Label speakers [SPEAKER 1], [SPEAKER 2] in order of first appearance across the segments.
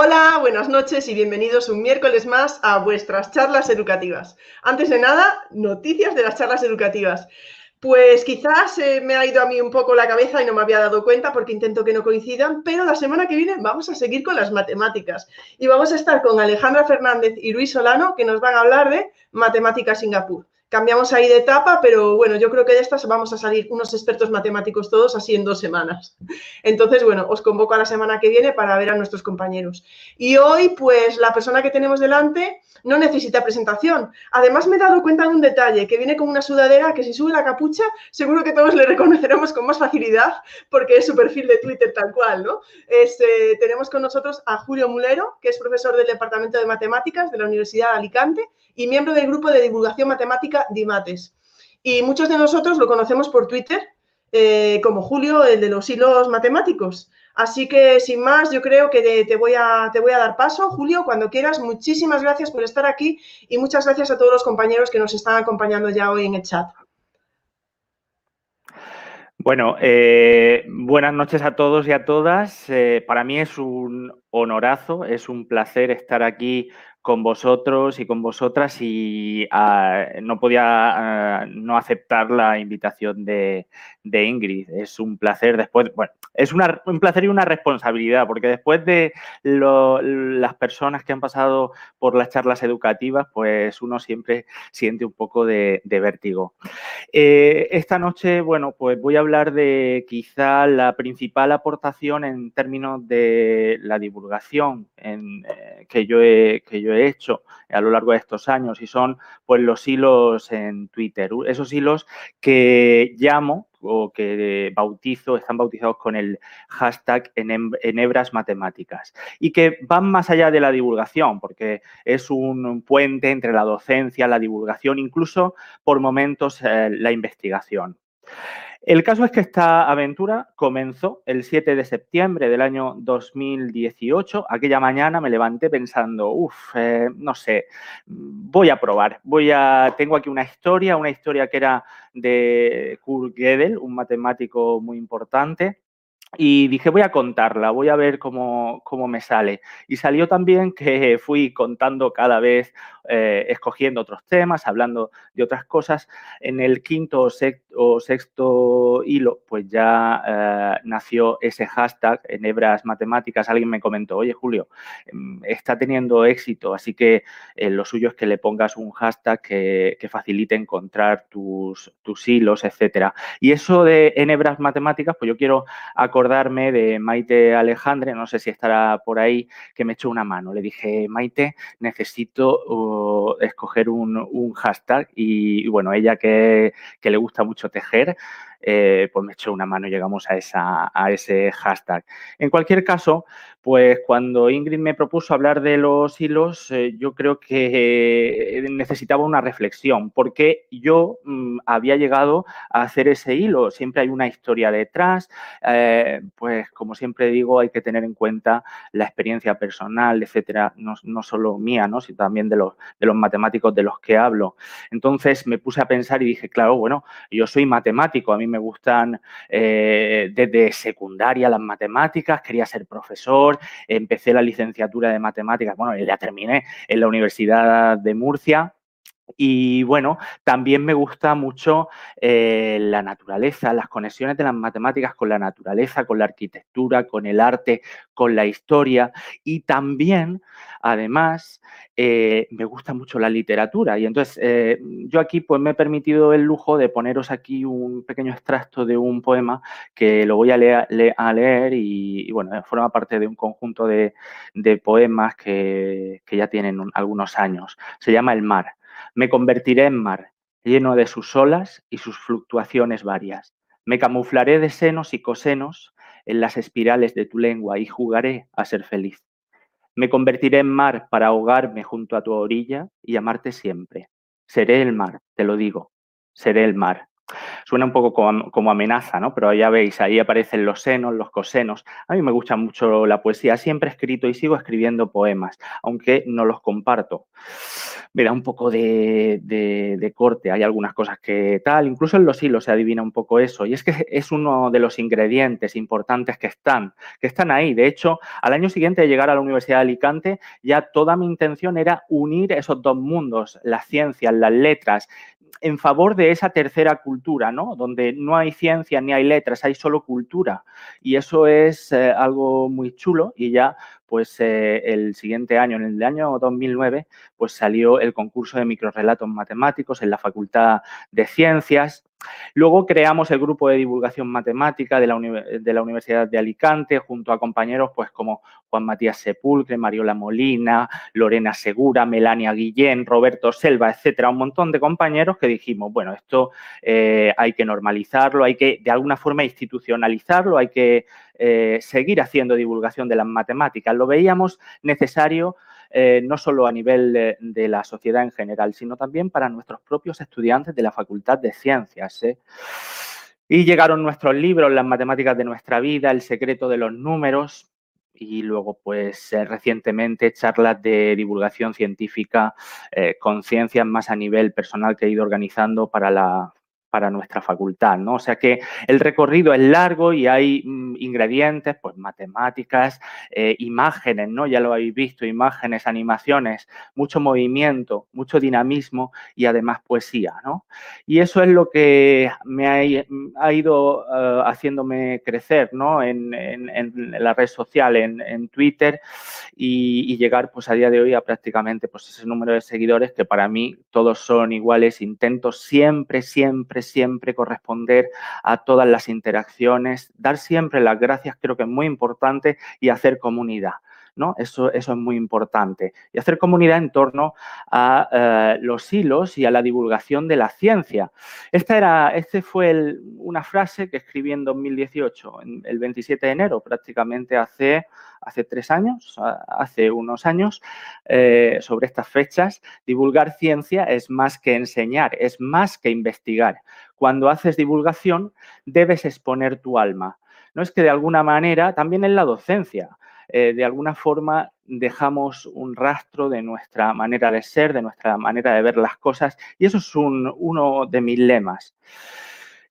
[SPEAKER 1] Hola, buenas noches y bienvenidos un miércoles más a vuestras charlas educativas. Antes de nada, noticias de las charlas educativas. Pues quizás eh, me ha ido a mí un poco la cabeza y no me había dado cuenta porque intento que no coincidan, pero la semana que viene vamos a seguir con las matemáticas y vamos a estar con Alejandra Fernández y Luis Solano que nos van a hablar de matemáticas Singapur. Cambiamos ahí de etapa, pero bueno, yo creo que de estas vamos a salir unos expertos matemáticos todos así en dos semanas. Entonces, bueno, os convoco a la semana que viene para ver a nuestros compañeros. Y hoy, pues la persona que tenemos delante no necesita presentación. Además, me he dado cuenta de un detalle, que viene con una sudadera que si sube la capucha, seguro que todos le reconoceremos con más facilidad, porque es su perfil de Twitter tal cual, ¿no? Este, tenemos con nosotros a Julio Mulero, que es profesor del Departamento de Matemáticas de la Universidad de Alicante y miembro del grupo de divulgación matemática DIMATES. Y muchos de nosotros lo conocemos por Twitter, eh, como Julio, el de los hilos matemáticos. Así que, sin más, yo creo que te voy, a, te voy a dar paso. Julio, cuando quieras, muchísimas gracias por estar aquí y muchas gracias a todos los compañeros que nos están acompañando ya hoy en el chat.
[SPEAKER 2] Bueno, eh, buenas noches a todos y a todas. Eh, para mí es un honorazo, es un placer estar aquí con vosotros y con vosotras y ah, no podía ah, no aceptar la invitación de, Ingrid. Es un placer después, bueno, es un placer y una responsabilidad, porque después de las personas que han pasado por las charlas educativas, pues uno siempre siente un poco de, vértigo. Eh, esta noche, bueno, pues voy a hablar de quizá la principal aportación en términos de la divulgación en, eh, que, yo he, que yo he hecho a lo largo de estos años y son pues los hilos en Twitter, esos hilos que llamo o que bautizo, están bautizados con el hashtag enebras matemáticas y que van más allá de la divulgación porque es un puente entre la docencia, la divulgación, incluso por momentos eh, la investigación. El caso es que esta aventura comenzó el 7 de septiembre del año 2018. Aquella mañana me levanté pensando, uff, eh, no sé, voy a probar. Voy a, tengo aquí una historia, una historia que era de Kurt Gödel, un matemático muy importante. Y dije, voy a contarla, voy a ver cómo, cómo, me sale. Y salió también que fui contando cada vez eh, escogiendo otros temas, hablando de otras cosas. En el quinto o sexto, hilo, pues ya eh, nació ese hashtag en hebras matemáticas. Alguien me comentó, oye Julio, mm, está teniendo éxito, así que eh, lo suyo es que le pongas un hashtag que, facilite encontrar tus, tus hilos, etcétera. Y eso de en hebras matemáticas, pues yo quiero acordarme de Maite Alejandre, no sé si estará por ahí, que me echó una mano. Le dije, Maite, necesito escoger un, hashtag y, bueno, ella que, le gusta mucho tejer, eh, pues me echó una mano y llegamos a, ese hashtag. En cualquier caso, pues cuando Ingrid me propuso hablar de los hilos, eh, yo creo que necesitaba una reflexión, porque yo mm, había llegado a hacer ese hilo. Siempre hay una historia detrás, eh, pues como siempre digo, hay que tener en cuenta la experiencia personal, etcétera, no, solo mía, ¿no? sino también de los, de los matemáticos de los que hablo. Entonces me puse a pensar y dije, claro, bueno, yo soy matemático, a mí me gustan eh, desde secundaria las matemáticas, quería ser profesor, empecé la licenciatura de matemáticas, bueno, ya terminé en la Universidad de Murcia. Y bueno, también me gusta mucho eh, la naturaleza, las conexiones de las matemáticas con la naturaleza, con la arquitectura, con el arte, con la historia y también Además, eh, me gusta mucho la literatura y entonces eh, yo aquí pues me he permitido el lujo de poneros aquí un pequeño extracto de un poema que lo voy a leer, y, bueno, forma parte de un conjunto de, poemas que, que ya tienen algunos años. Se llama El mar. Me convertiré en mar, lleno de sus olas y sus fluctuaciones varias. Me camuflaré de senos y cosenos en las espirales de tu lengua y jugaré a ser feliz. Me convertiré en mar para ahogarme junto a tu orilla y amarte siempre. Seré el mar, te lo digo, seré el mar. Suena un poco como, amenaza, ¿no? Pero ya veis, ahí aparecen los senos, los cosenos. A mí me gusta mucho la poesía. Siempre he escrito y sigo escribiendo poemas, aunque no los comparto. Me da un poco de, corte. Hay algunas cosas que tal, incluso en los hilos se adivina un poco eso. Y es que es uno de los ingredientes importantes que están, que están ahí. De hecho, al año siguiente de llegar a la Universidad de Alicante, ya toda mi intención era unir esos dos mundos, las ciencias, las letras, en favor de esa tercera cultura, ¿no? Donde no hay ciencia ni hay letras, hay solo cultura. Y eso es eh, algo muy chulo y ya pues eh, el siguiente año, en el año 2009, pues salió el concurso de microrelatos matemáticos en la Facultad de Ciencias. Luego creamos el grupo de divulgación matemática de la, Universidad de Alicante junto a compañeros pues como Juan Matías Sepulcre, Mariola Molina, Lorena Segura, Melania Guillén, Roberto Selva, etcétera, un montón de compañeros que dijimos, bueno, esto eh, hay que normalizarlo, hay que de alguna forma institucionalizarlo, hay que eh, seguir haciendo divulgación de las matemáticas. Lo veíamos necesario eh, no solo a nivel de, la sociedad en general, sino también para nuestros propios estudiantes de la Facultad de Ciencias. ¿eh? Y llegaron nuestros libros, Las matemáticas de nuestra vida, El secreto de los números, y luego, pues, recientemente charlas de divulgación científica, conciencias más a nivel personal que he ido organizando para la para nuestra facultad, ¿no? O sea que el recorrido es largo y hay mm, ingredientes, pues matemáticas, eh, imágenes, ¿no? Ya lo habéis visto, imágenes, animaciones, mucho movimiento, mucho dinamismo y además poesía, ¿no? Y eso es lo que me ha, ido eh, haciéndome crecer, ¿no? En, la red social, en, Twitter y, y, llegar, pues a día de hoy a prácticamente, pues ese número de seguidores que para mí todos son iguales, intento siempre, siempre siempre, corresponder a todas las interacciones, dar siempre las gracias, creo que es muy importante, y hacer comunidad. ¿No? Eso, eso es muy importante. Y hacer comunidad en torno a eh, los hilos y a la divulgación de la ciencia. Esta era, este fue una frase que escribí en 2018, el 27 de enero, prácticamente hace, hace tres años, hace unos años, eh, sobre estas fechas. Divulgar ciencia es más que enseñar, es más que investigar. Cuando haces divulgación, debes exponer tu alma. No es que de alguna manera, también en la docencia, eh, de alguna forma dejamos un rastro de nuestra manera de ser, de nuestra manera de ver las cosas, y eso es uno de mis lemas.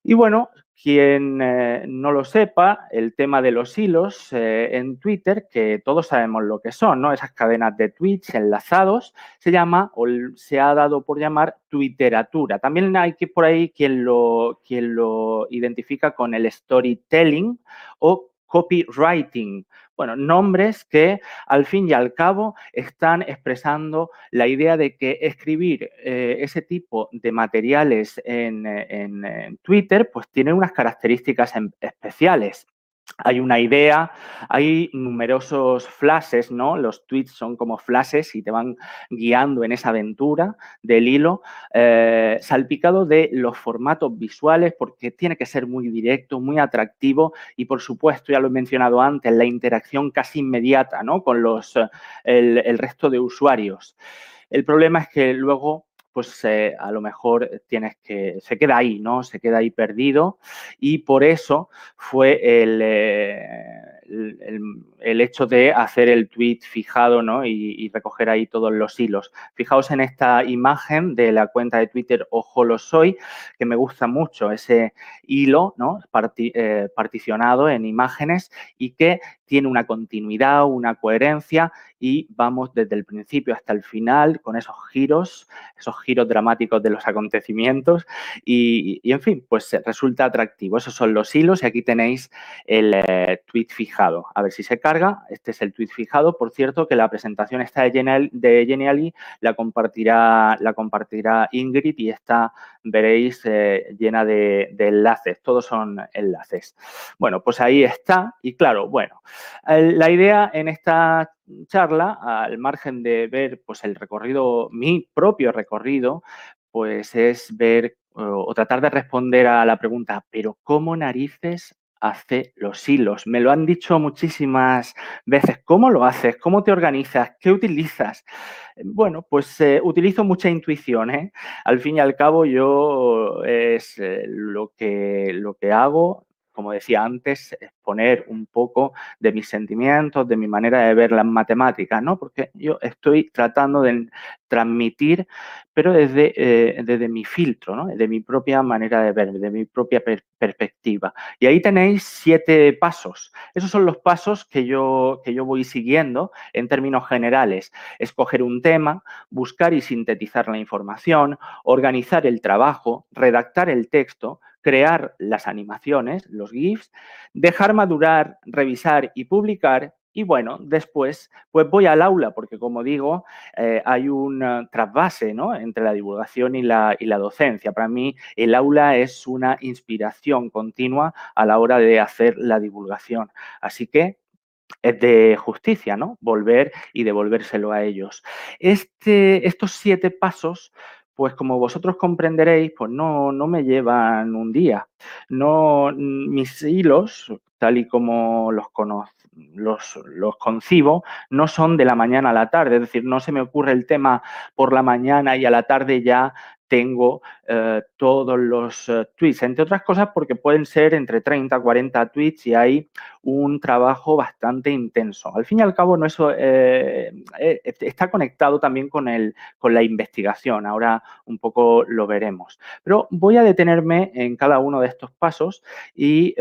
[SPEAKER 2] Y bueno, quien eh, no lo sepa, el tema de los hilos eh, en Twitter, que todos sabemos lo que son, ¿no? Esas cadenas de tweets enlazados, se llama o se ha dado por llamar Twitteratura. También hay que por ahí quien lo, quien lo identifica con el storytelling o copywriting. Bueno, nombres que al fin y al cabo están expresando la idea de que escribir eh, ese tipo de materiales en, en Twitter pues tiene unas características especiales hay una idea, hay numerosos flashes, ¿no? Los tweets son como flashes y te van guiando en esa aventura del hilo, eh, salpicado de los formatos visuales porque tiene que ser muy directo, muy atractivo y por supuesto, ya lo he mencionado antes, la interacción casi inmediata, ¿no? Con los, el, el resto de usuarios. El problema es que luego pues a lo mejor tienes que, se queda ahí, ¿no? Se queda ahí perdido y por eso fue el, eh, hecho de hacer el tweet fijado ¿no? y, recoger ahí todos los hilos. Fijaos en esta imagen de la cuenta de Twitter Ojo lo soy, que me gusta mucho ese hilo ¿no? Eh, particionado en imágenes y que tiene una continuidad, una coherencia y vamos desde el principio hasta el final con esos giros, esos giros dramáticos de los acontecimientos y, en fin, pues resulta atractivo. Esos son los hilos y aquí tenéis el eh, tweet fijado a ver si se carga. Este es el tweet fijado. Por cierto, que la presentación está de, Genially, la compartirá, la compartirá Ingrid y está, veréis, eh, llena de, enlaces. Todos son enlaces. Bueno, pues ahí está. Y claro, bueno, la idea en esta charla, al margen de ver pues el recorrido, mi propio recorrido, pues es ver o tratar de responder a la pregunta, pero ¿cómo narices hace los hilos. Me lo han dicho muchísimas veces. ¿Cómo lo haces? ¿Cómo te organizas? ¿Qué utilizas? Bueno, pues eh, utilizo mucha intuición. ¿eh? Al fin y al cabo, yo es eh, lo, que, lo que hago como decía antes, exponer un poco de mis sentimientos, de mi manera de ver las matemáticas, ¿no? Porque yo estoy tratando de transmitir, pero desde, eh, desde mi filtro, ¿no? De mi propia manera de ver, de mi propia perspectiva. Y ahí tenéis siete pasos. Esos son los pasos que yo, que yo voy siguiendo en términos generales. Escoger un tema, buscar y sintetizar la información, organizar el trabajo, redactar el texto, crear las animaciones, los GIFs, dejar madurar, revisar y publicar. Y bueno, después pues voy al aula porque como digo, eh, hay un trasvase ¿no? entre la divulgación y la, y la docencia. Para mí el aula es una inspiración continua a la hora de hacer la divulgación. Así que es de justicia, ¿no? Volver y devolvérselo a ellos. Este, estos siete pasos pues como vosotros comprenderéis, pues no, no me llevan un día. No, mis hilos, tal y como los los, los, concibo, no son de la mañana a la tarde, es decir, no se me ocurre el tema por la mañana y a la tarde ya tengo eh, todos los eh, tweets, entre otras cosas porque pueden ser entre 30 40 tweets y hay un trabajo bastante intenso. Al fin y al cabo, no eso eh, está conectado también con, el, con la investigación, ahora un poco lo veremos. Pero voy a detenerme en cada uno de estos pasos y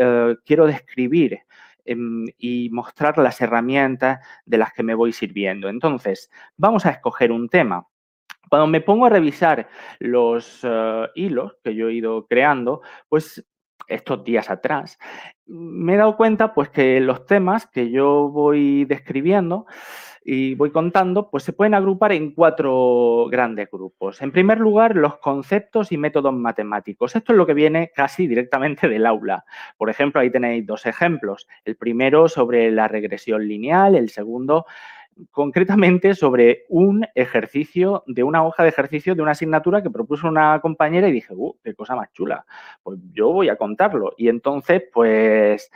[SPEAKER 2] quiero describir em, y mostrar las herramientas de las que me voy sirviendo. Entonces, vamos a escoger un tema. Cuando me pongo a revisar los eh, hilos que yo he ido creando, pues estos días atrás, me he dado cuenta pues que los temas que yo voy describiendo y voy contando, pues se pueden agrupar en cuatro grandes grupos. En primer lugar, los conceptos y métodos matemáticos. Esto es lo que viene casi directamente del aula. Por ejemplo, ahí tenéis dos ejemplos. El primero sobre la regresión lineal, el segundo concretamente sobre un ejercicio, de una hoja de ejercicio de una asignatura que propuso una compañera y dije, uh, qué cosa más chula, pues yo voy a contarlo. Y entonces, pues,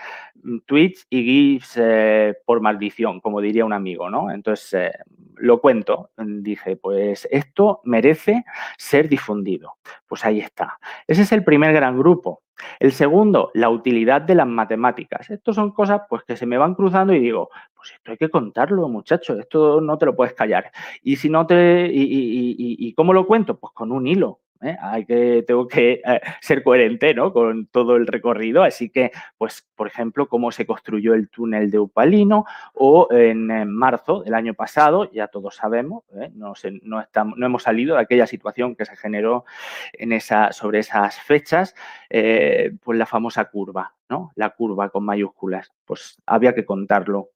[SPEAKER 2] tweets y GIFs eh, por maldición, como diría un amigo, ¿no? Entonces, eh, lo cuento, dije, pues esto merece ser difundido. Pues ahí está. Ese es el primer gran grupo. El segundo, la utilidad de las matemáticas. Estas son cosas pues, que se me van cruzando y digo, pues esto hay que contarlo, muchachos, esto no te lo puedes callar. Y si no te. ¿Y, cómo lo cuento? Pues con un hilo. ¿Eh? Hay que, tengo que eh, ser coherente ¿no? con todo el recorrido. Así que, pues, por ejemplo, cómo se construyó el túnel de Upalino o en, marzo del año pasado, ya todos sabemos, ¿eh? no, no, estamos, no, hemos salido de aquella situación que se generó en esa, sobre esas fechas, pues la famosa curva, ¿no? La curva con mayúsculas. Pues había que contarlo.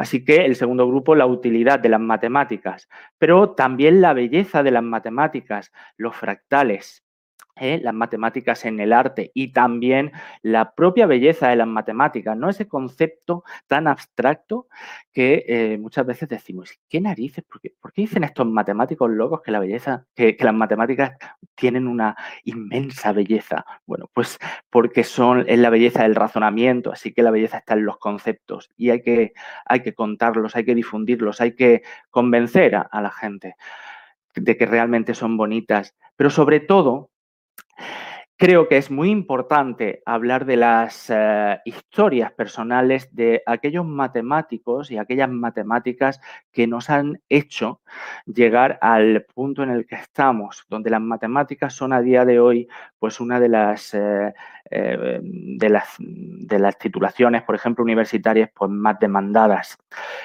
[SPEAKER 2] Así que el segundo grupo, la utilidad de las matemáticas, pero también la belleza de las matemáticas, los fractales. ¿Eh? las matemáticas en el arte y también la propia belleza de las matemáticas, ¿no? Ese concepto tan abstracto que eh, muchas veces decimos, ¿qué narices? ¿Por qué, dicen estos matemáticos locos que la belleza, que, las matemáticas tienen una inmensa belleza? Bueno, pues porque son, es la belleza del razonamiento, así que la belleza está en los conceptos y hay que, hay que contarlos, hay que difundirlos, hay que convencer a la gente de que realmente son bonitas, pero sobre todo Creo que es muy importante hablar de las eh, historias personales de aquellos matemáticos y aquellas matemáticas que nos han hecho llegar al punto en el que estamos, donde las matemáticas son a día de hoy pues una de las, eh, eh, de las, de las titulaciones, por ejemplo, universitarias pues más demandadas.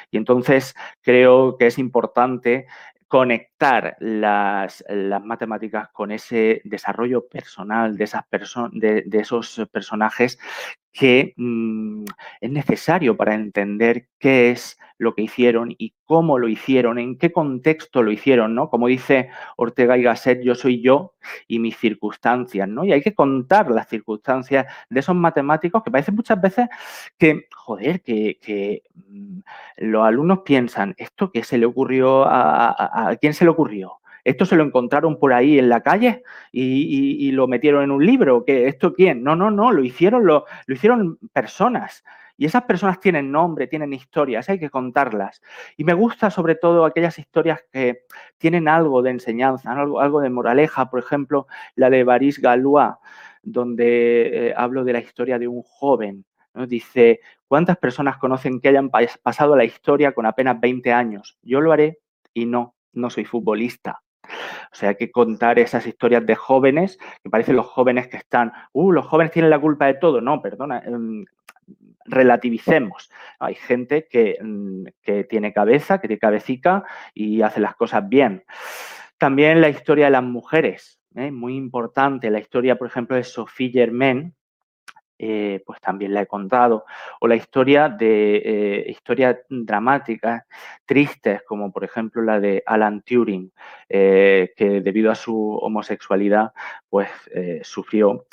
[SPEAKER 2] Y entonces creo que es importante conectar las, matemáticas con ese desarrollo personal de, esas de, de esos personajes que mm, es necesario para entender qué es lo que hicieron y cómo lo hicieron, en qué contexto lo hicieron, ¿no? Como dice Ortega y Gasset, yo soy yo y mis circunstancias, ¿no? Y hay que contar las circunstancias de esos matemáticos que parece muchas veces que, joder, que, mm, los alumnos piensan, ¿esto qué se le ocurrió a, a, quién se le ocurrió? ¿Esto se lo encontraron por ahí en la calle y, lo metieron en un libro? ¿Qué? ¿Esto quién? No, no, no, lo hicieron, lo, lo hicieron personas. Y esas personas tienen nombre, tienen historias, hay que contarlas. Y me gusta sobre todo aquellas historias que tienen algo de enseñanza, algo, algo de moraleja, por ejemplo, la de Baris Galois, donde eh, hablo de la historia de un joven. Dice, ¿cuántas personas conocen que hayan pasado la historia con apenas 20 años? Yo lo haré y no, no soy futbolista. O sea, hay que contar esas historias de jóvenes, que parecen los jóvenes que están, uh, los jóvenes tienen la culpa de todo. No, perdona, em, relativicemos. Hay gente mm, que, tiene cabeza, que tiene cabecita y hace las cosas bien. También la historia de las mujeres, ¿eh? muy importante. La historia, por ejemplo, de Sophie Germain, eh, pues también la he contado. O la historia de eh, historias dramáticas, tristes, como por ejemplo la de Alan Turing, eh, que debido a su homosexualidad, pues sufrió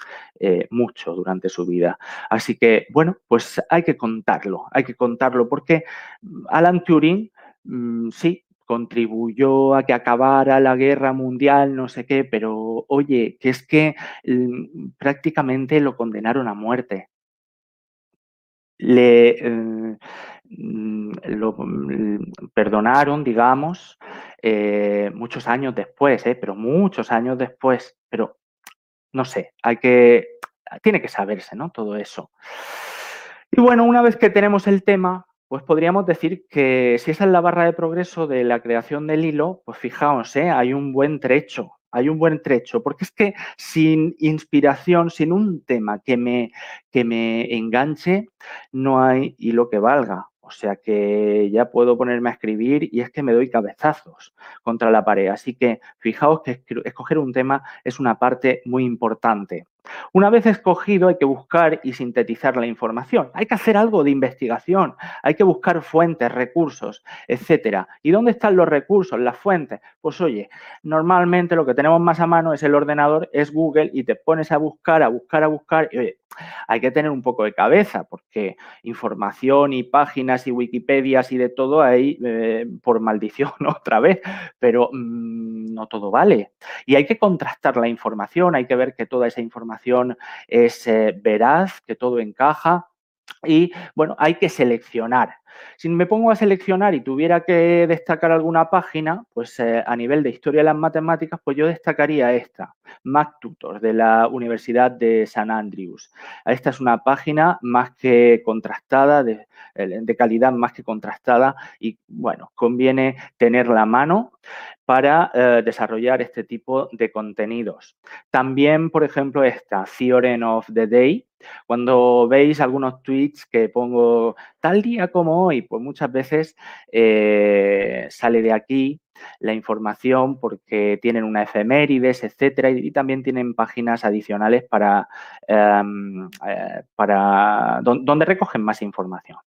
[SPEAKER 2] mucho durante su vida. Así que, bueno, pues hay que contarlo, hay que contarlo, porque Alan Turing, mm, sí, contribuyó a que acabara la guerra mundial, no sé qué, pero oye, que es que mm, prácticamente lo condenaron a muerte. Le eh, mm, lo mm, perdonaron, digamos, eh, muchos años después, eh, pero muchos años después, pero no sé, hay que, tiene que saberse, ¿no? Todo eso. Y bueno, una vez que tenemos el tema, pues podríamos decir que si esa es la barra de progreso de la creación del hilo, pues fijaos, ¿eh? hay un buen trecho, hay un buen trecho, porque es que sin inspiración, sin un tema que me, que me enganche, no hay hilo que valga. O sea que ya puedo ponerme a escribir y es que me doy cabezazos contra la pared. Así que fijaos que escoger un tema es una parte muy importante. Una vez escogido hay que buscar y sintetizar la información. Hay que hacer algo de investigación, hay que buscar fuentes, recursos, etcétera. ¿Y dónde están los recursos, las fuentes? Pues oye, normalmente lo que tenemos más a mano es el ordenador, es Google y te pones a buscar, a buscar, a buscar y oye, hay que tener un poco de cabeza porque información y páginas y Wikipedias y de todo ahí eh, por maldición otra vez, pero mm, no todo vale. Y hay que contrastar la información, hay que ver que toda esa información es eh, veraz, que todo encaja y bueno, hay que seleccionar. Si me pongo a seleccionar y tuviera que destacar alguna página, pues eh, a nivel de historia de las matemáticas, pues yo destacaría esta, MacTutor, de la Universidad de San Andrews. Esta es una página más que contrastada, de, de calidad más que contrastada y, bueno, conviene tenerla a mano para eh, desarrollar este tipo de contenidos. También, por ejemplo, esta Theorem of the Day. Cuando veis algunos tweets que pongo tal día como hoy, pues muchas veces eh, sale de aquí la información porque tienen una efemérides, etcétera, y, también tienen páginas adicionales para, em, eh, para donde recogen más información.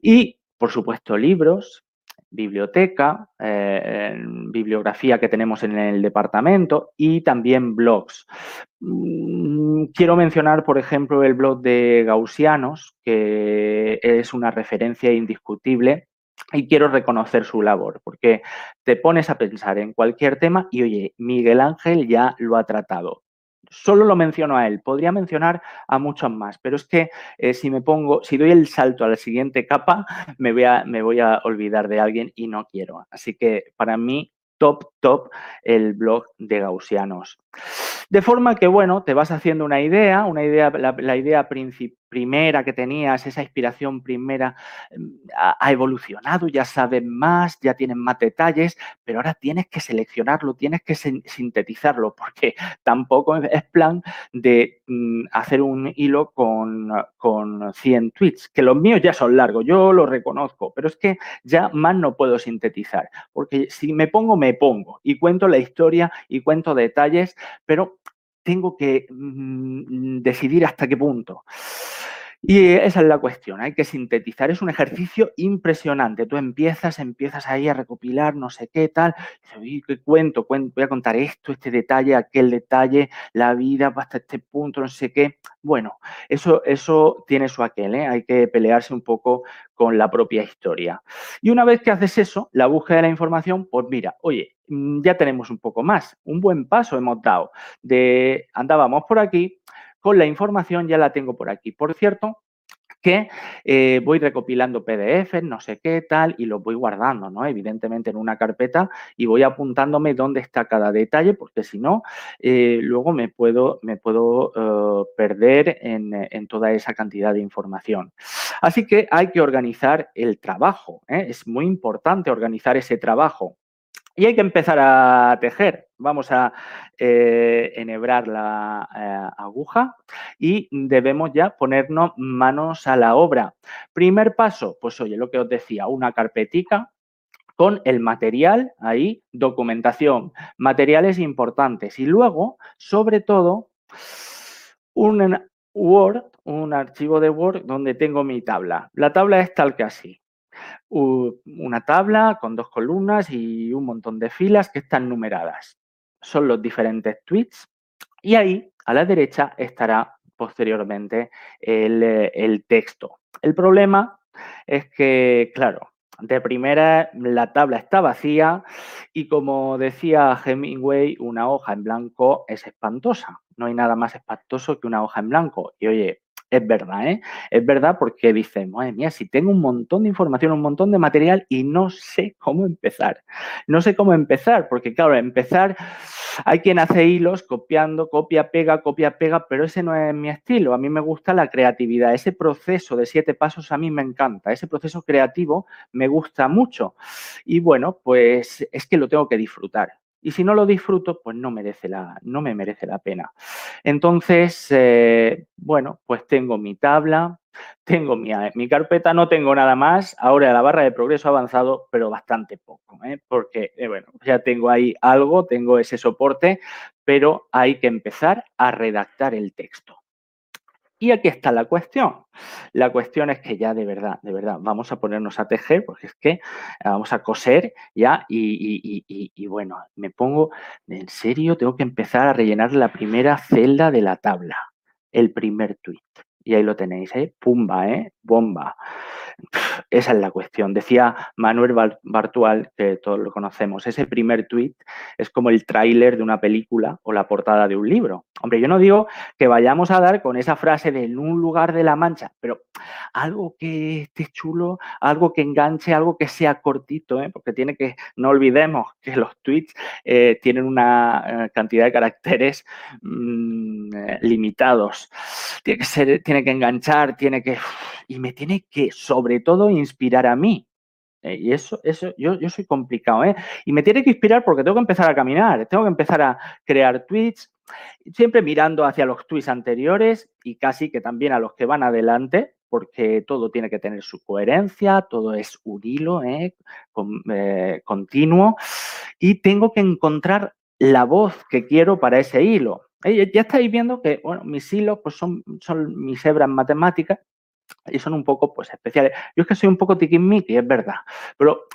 [SPEAKER 2] Y, por supuesto, libros, biblioteca, eh, bibliografía que tenemos en el departamento y también blogs. Mm, quiero mencionar, por ejemplo, el blog de Gaussianos, que es una referencia indiscutible y quiero reconocer su labor, porque te pones a pensar en cualquier tema y, oye, Miguel Ángel ya lo ha tratado solo lo menciono a él, podría mencionar a muchos más, pero es que eh, si me pongo, si doy el salto a la siguiente capa, me voy, a, olvidar de alguien y no quiero. Así que para mí, top, top, el blog de Gaussianos. De forma que, bueno, te vas haciendo una idea, una idea, la, la idea principal primera que tenías, esa inspiración primera, em, ha, evolucionado, ya sabes más, ya tienes más detalles, pero ahora tienes que seleccionarlo, tienes que sintetizarlo, porque tampoco es plan de mm, hacer un hilo con, con 100 tweets, que los míos ya son largos, yo lo reconozco, pero es que ya más no puedo sintetizar, porque si me pongo, me pongo y cuento la historia y cuento detalles, pero tengo que mm, decidir hasta qué punto. Y esa es la cuestión, hay que sintetizar. Es un ejercicio impresionante. Tú empiezas, empiezas ahí a recopilar no sé qué tal. Y ¿qué cuento? cuento? Voy a contar esto, este detalle, aquel detalle, la vida hasta este punto, no sé qué. Bueno, eso, eso tiene su aquel, ¿eh? hay que pelearse un poco con la propia historia. Y una vez que haces eso, la búsqueda de la información, pues mira, oye, mm, ya tenemos un poco más, un buen paso hemos dado. De andábamos por aquí, con la información ya la tengo por aquí. Por cierto, que eh, voy recopilando PDF, no sé qué tal, y los voy guardando, ¿no? Evidentemente en una carpeta y voy apuntándome dónde está cada detalle, porque si no, eh, luego me puedo, me puedo eh, perder en, toda esa cantidad de información. Así que hay que organizar el trabajo, es muy importante organizar ese trabajo. Y hay que empezar a tejer. Vamos a eh, enhebrar la eh, aguja y debemos ya ponernos manos a la obra. Primer paso, pues oye, lo que os decía, una carpetica con el material ahí, documentación, materiales importantes y luego, sobre todo, un Word, un archivo de Word donde tengo mi tabla. La tabla es tal que así una tabla con dos columnas y un montón de filas que están numeradas. Son los diferentes tweets y ahí a la derecha estará posteriormente el, el texto. El problema es que, claro, de primera la tabla está vacía y como decía Hemingway, una hoja en blanco es espantosa. No hay nada más espantoso que una hoja en blanco. Y oye, es verdad, ¿eh? Es verdad porque dices, madre mía, si tengo un montón de información, un montón de material y no sé cómo empezar. No sé cómo empezar, porque claro, empezar, hay quien hace hilos copiando, copia, pega, copia, pega, pero ese no es mi estilo. A mí me gusta la creatividad. Ese proceso de siete pasos a mí me encanta. Ese proceso creativo me gusta mucho. Y bueno, pues es que lo tengo que disfrutar. Y si no lo disfruto, pues no, merece la, no me merece la pena. Entonces, eh, bueno, pues tengo mi tabla, tengo mi, mi, carpeta, no tengo nada más. Ahora la barra de progreso ha avanzado, pero bastante poco, ¿eh? porque, eh, bueno, ya tengo ahí algo, tengo ese soporte, pero hay que empezar a redactar el texto. Y aquí está la cuestión. La cuestión es que ya de verdad, de verdad, vamos a ponernos a tejer, porque es que vamos a coser ya y, bueno, me pongo, en serio, tengo que empezar a rellenar la primera celda de la tabla, el primer tweet. Y ahí lo tenéis, ¿eh? Pumba, ¿eh? Bomba. Esa es la cuestión. Decía Manuel Bartual, que todos lo conocemos, ese primer tweet es como el tráiler de una película o la portada de un libro. Hombre, yo no digo que vayamos a dar con esa frase de en un lugar de la mancha, pero algo que esté chulo, algo que enganche, algo que sea cortito, ¿eh? porque tiene que, no olvidemos que los tweets eh, tienen una eh, cantidad de caracteres mm, limitados. Tiene que ser, tiene que enganchar, tiene que, y me tiene que sobre todo inspirar a mí. y eso, eso yo, yo soy complicado, ¿eh? Y me tiene que inspirar porque tengo que empezar a caminar, tengo que empezar a crear tweets, siempre mirando hacia los tweets anteriores y casi que también a los que van adelante, porque todo tiene que tener su coherencia, todo es un hilo ¿eh? eh, continuo y tengo que encontrar la voz que quiero para ese hilo. Eh, ya estáis viendo que bueno, mis hilos pues son, son mis hebras matemáticas y son un poco pues especiales. Yo es que soy un poco tiquismiqui, es verdad, pero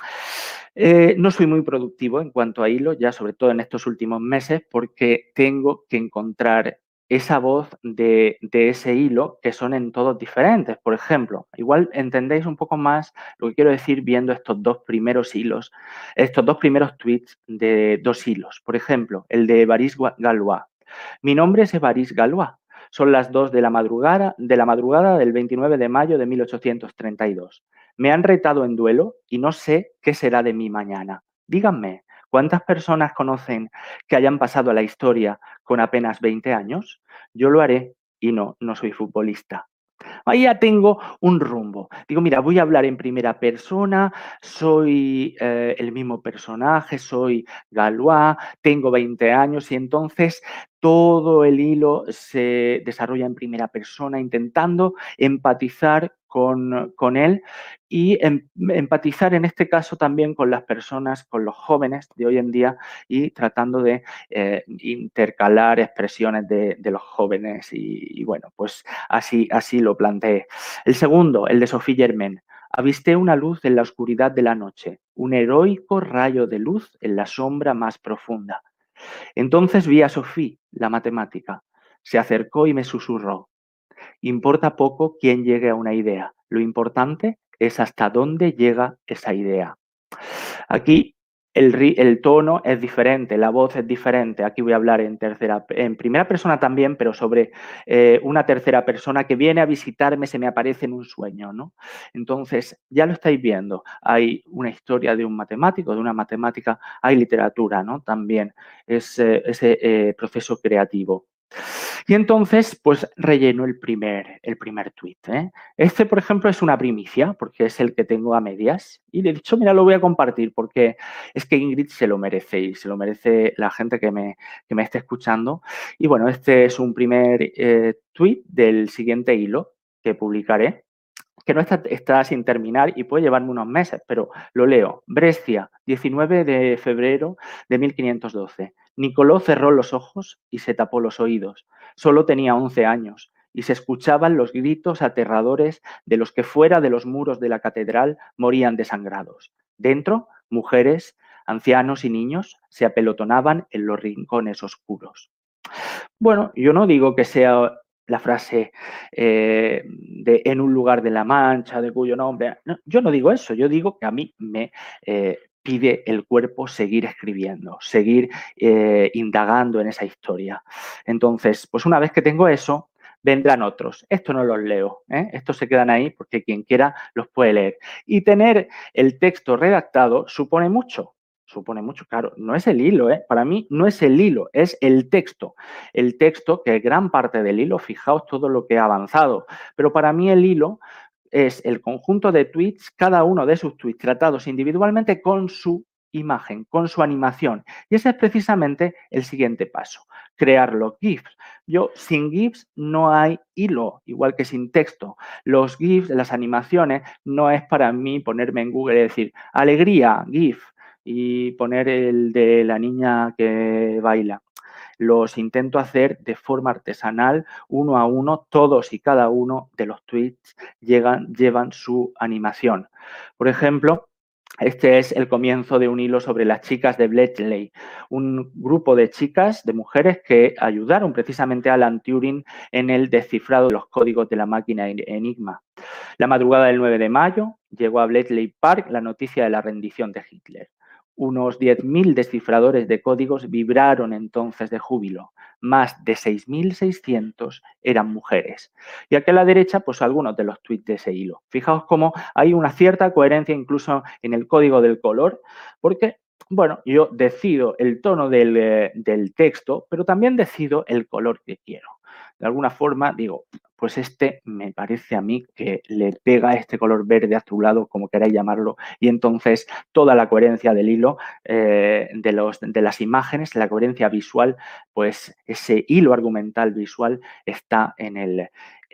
[SPEAKER 2] eh, no soy muy productivo en cuanto a hilo, ya sobre todo en estos últimos meses, porque tengo que encontrar esa voz de, de, ese hilo que son en todos diferentes. Por ejemplo, igual entendéis un poco más lo que quiero decir viendo estos dos primeros hilos, estos dos primeros tweets de dos hilos. Por ejemplo, el de Baris Galois. Mi nombre es Baris Galois. Son las dos de la madrugada, de la madrugada del 29 de mayo de 1832. Me han retado en duelo y no sé qué será de mí mañana. Díganme, ¿cuántas personas conocen que hayan pasado a la historia con apenas 20 años? Yo lo haré y no, no soy futbolista. Ahí ya tengo un rumbo. Digo, mira, voy a hablar en primera persona, soy eh, el mismo personaje, soy Galois, tengo 20 años y entonces todo el hilo se desarrolla en primera persona intentando empatizar con, él y em, empatizar en este caso también con las personas, con los jóvenes de hoy en día y tratando de eh, intercalar expresiones de, los jóvenes y, bueno, pues así, así lo planteé. El segundo, el de Sophie Germain. Avisté una luz en la oscuridad de la noche, un heroico rayo de luz en la sombra más profunda. Entonces vi a Sophie, la matemática. Se acercó y me susurró. Importa poco quién llegue a una idea. Lo importante es hasta dónde llega esa idea. Aquí el, tono es diferente, la voz es diferente. Aquí voy a hablar en, tercera, en primera persona también, pero sobre eh, una tercera persona que viene a visitarme, se me aparece en un sueño. ¿no? Entonces, ya lo estáis viendo. Hay una historia de un matemático, de una matemática, hay literatura ¿no? también, es eh, ese eh, proceso creativo. Y entonces, pues relleno el primer, el primer tweet. ¿eh? Este, por ejemplo, es una primicia, porque es el que tengo a medias. Y le he dicho, mira, lo voy a compartir, porque es que Ingrid se lo merece y se lo merece la gente que me, que me esté escuchando. Y bueno, este es un primer eh, tweet del siguiente hilo que publicaré que no está, está, sin terminar y puede llevarme unos meses, pero lo leo. Brescia, 19 de febrero de 1512. Nicoló cerró los ojos y se tapó los oídos. Solo tenía 11 años y se escuchaban los gritos aterradores de los que fuera de los muros de la catedral morían desangrados. Dentro, mujeres, ancianos y niños se apelotonaban en los rincones oscuros. Bueno, yo no digo que sea la frase eh, de en un lugar de la Mancha, de cuyo nombre. yo no digo eso, yo digo que a mí me eh, pide el cuerpo seguir escribiendo, seguir eh, indagando en esa historia. Entonces, pues una vez que tengo eso, vendrán otros. Esto no los leo, estos se quedan ahí porque quien quiera los puede leer. Y tener el texto redactado supone mucho, supone mucho, claro, no es el hilo, ¿eh? para mí no es el hilo, es el texto. El texto, que gran parte del hilo, fijaos todo lo que ha avanzado, pero para mí el hilo es el conjunto de tweets, cada uno de sus tweets tratados individualmente con su imagen, con su animación. Y ese es precisamente el siguiente paso, crear los GIFs. Yo sin GIFs no hay hilo, igual que sin texto. Los GIFs, las animaciones, no es para mí ponerme en Google y decir, alegría, GIF, y poner el de la niña que baila los intento hacer de forma artesanal, uno a uno, todos y cada uno de los tweets llevan su animación. Por ejemplo, este es el comienzo de un hilo sobre las chicas de Bletchley, un grupo de chicas, de mujeres que ayudaron precisamente a Alan Turing en el descifrado de los códigos de la máquina Enigma. La madrugada del 9 de mayo llegó a Bletchley Park la noticia de la rendición de Hitler. Unos 10.000 descifradores de códigos vibraron entonces de júbilo. Más de 6.600 eran mujeres. Y aquí a la derecha, pues algunos de los tweets de ese hilo. Fijaos cómo hay una cierta coherencia incluso en el código del color, porque bueno, yo decido el tono del, eh, del, texto, pero también decido el color que quiero. De alguna forma digo, pues este me parece a mí que le pega este color verde azulado, como queráis llamarlo, y entonces toda la coherencia del hilo eh, de, los, de las imágenes, la coherencia visual, pues ese hilo argumental visual está en el,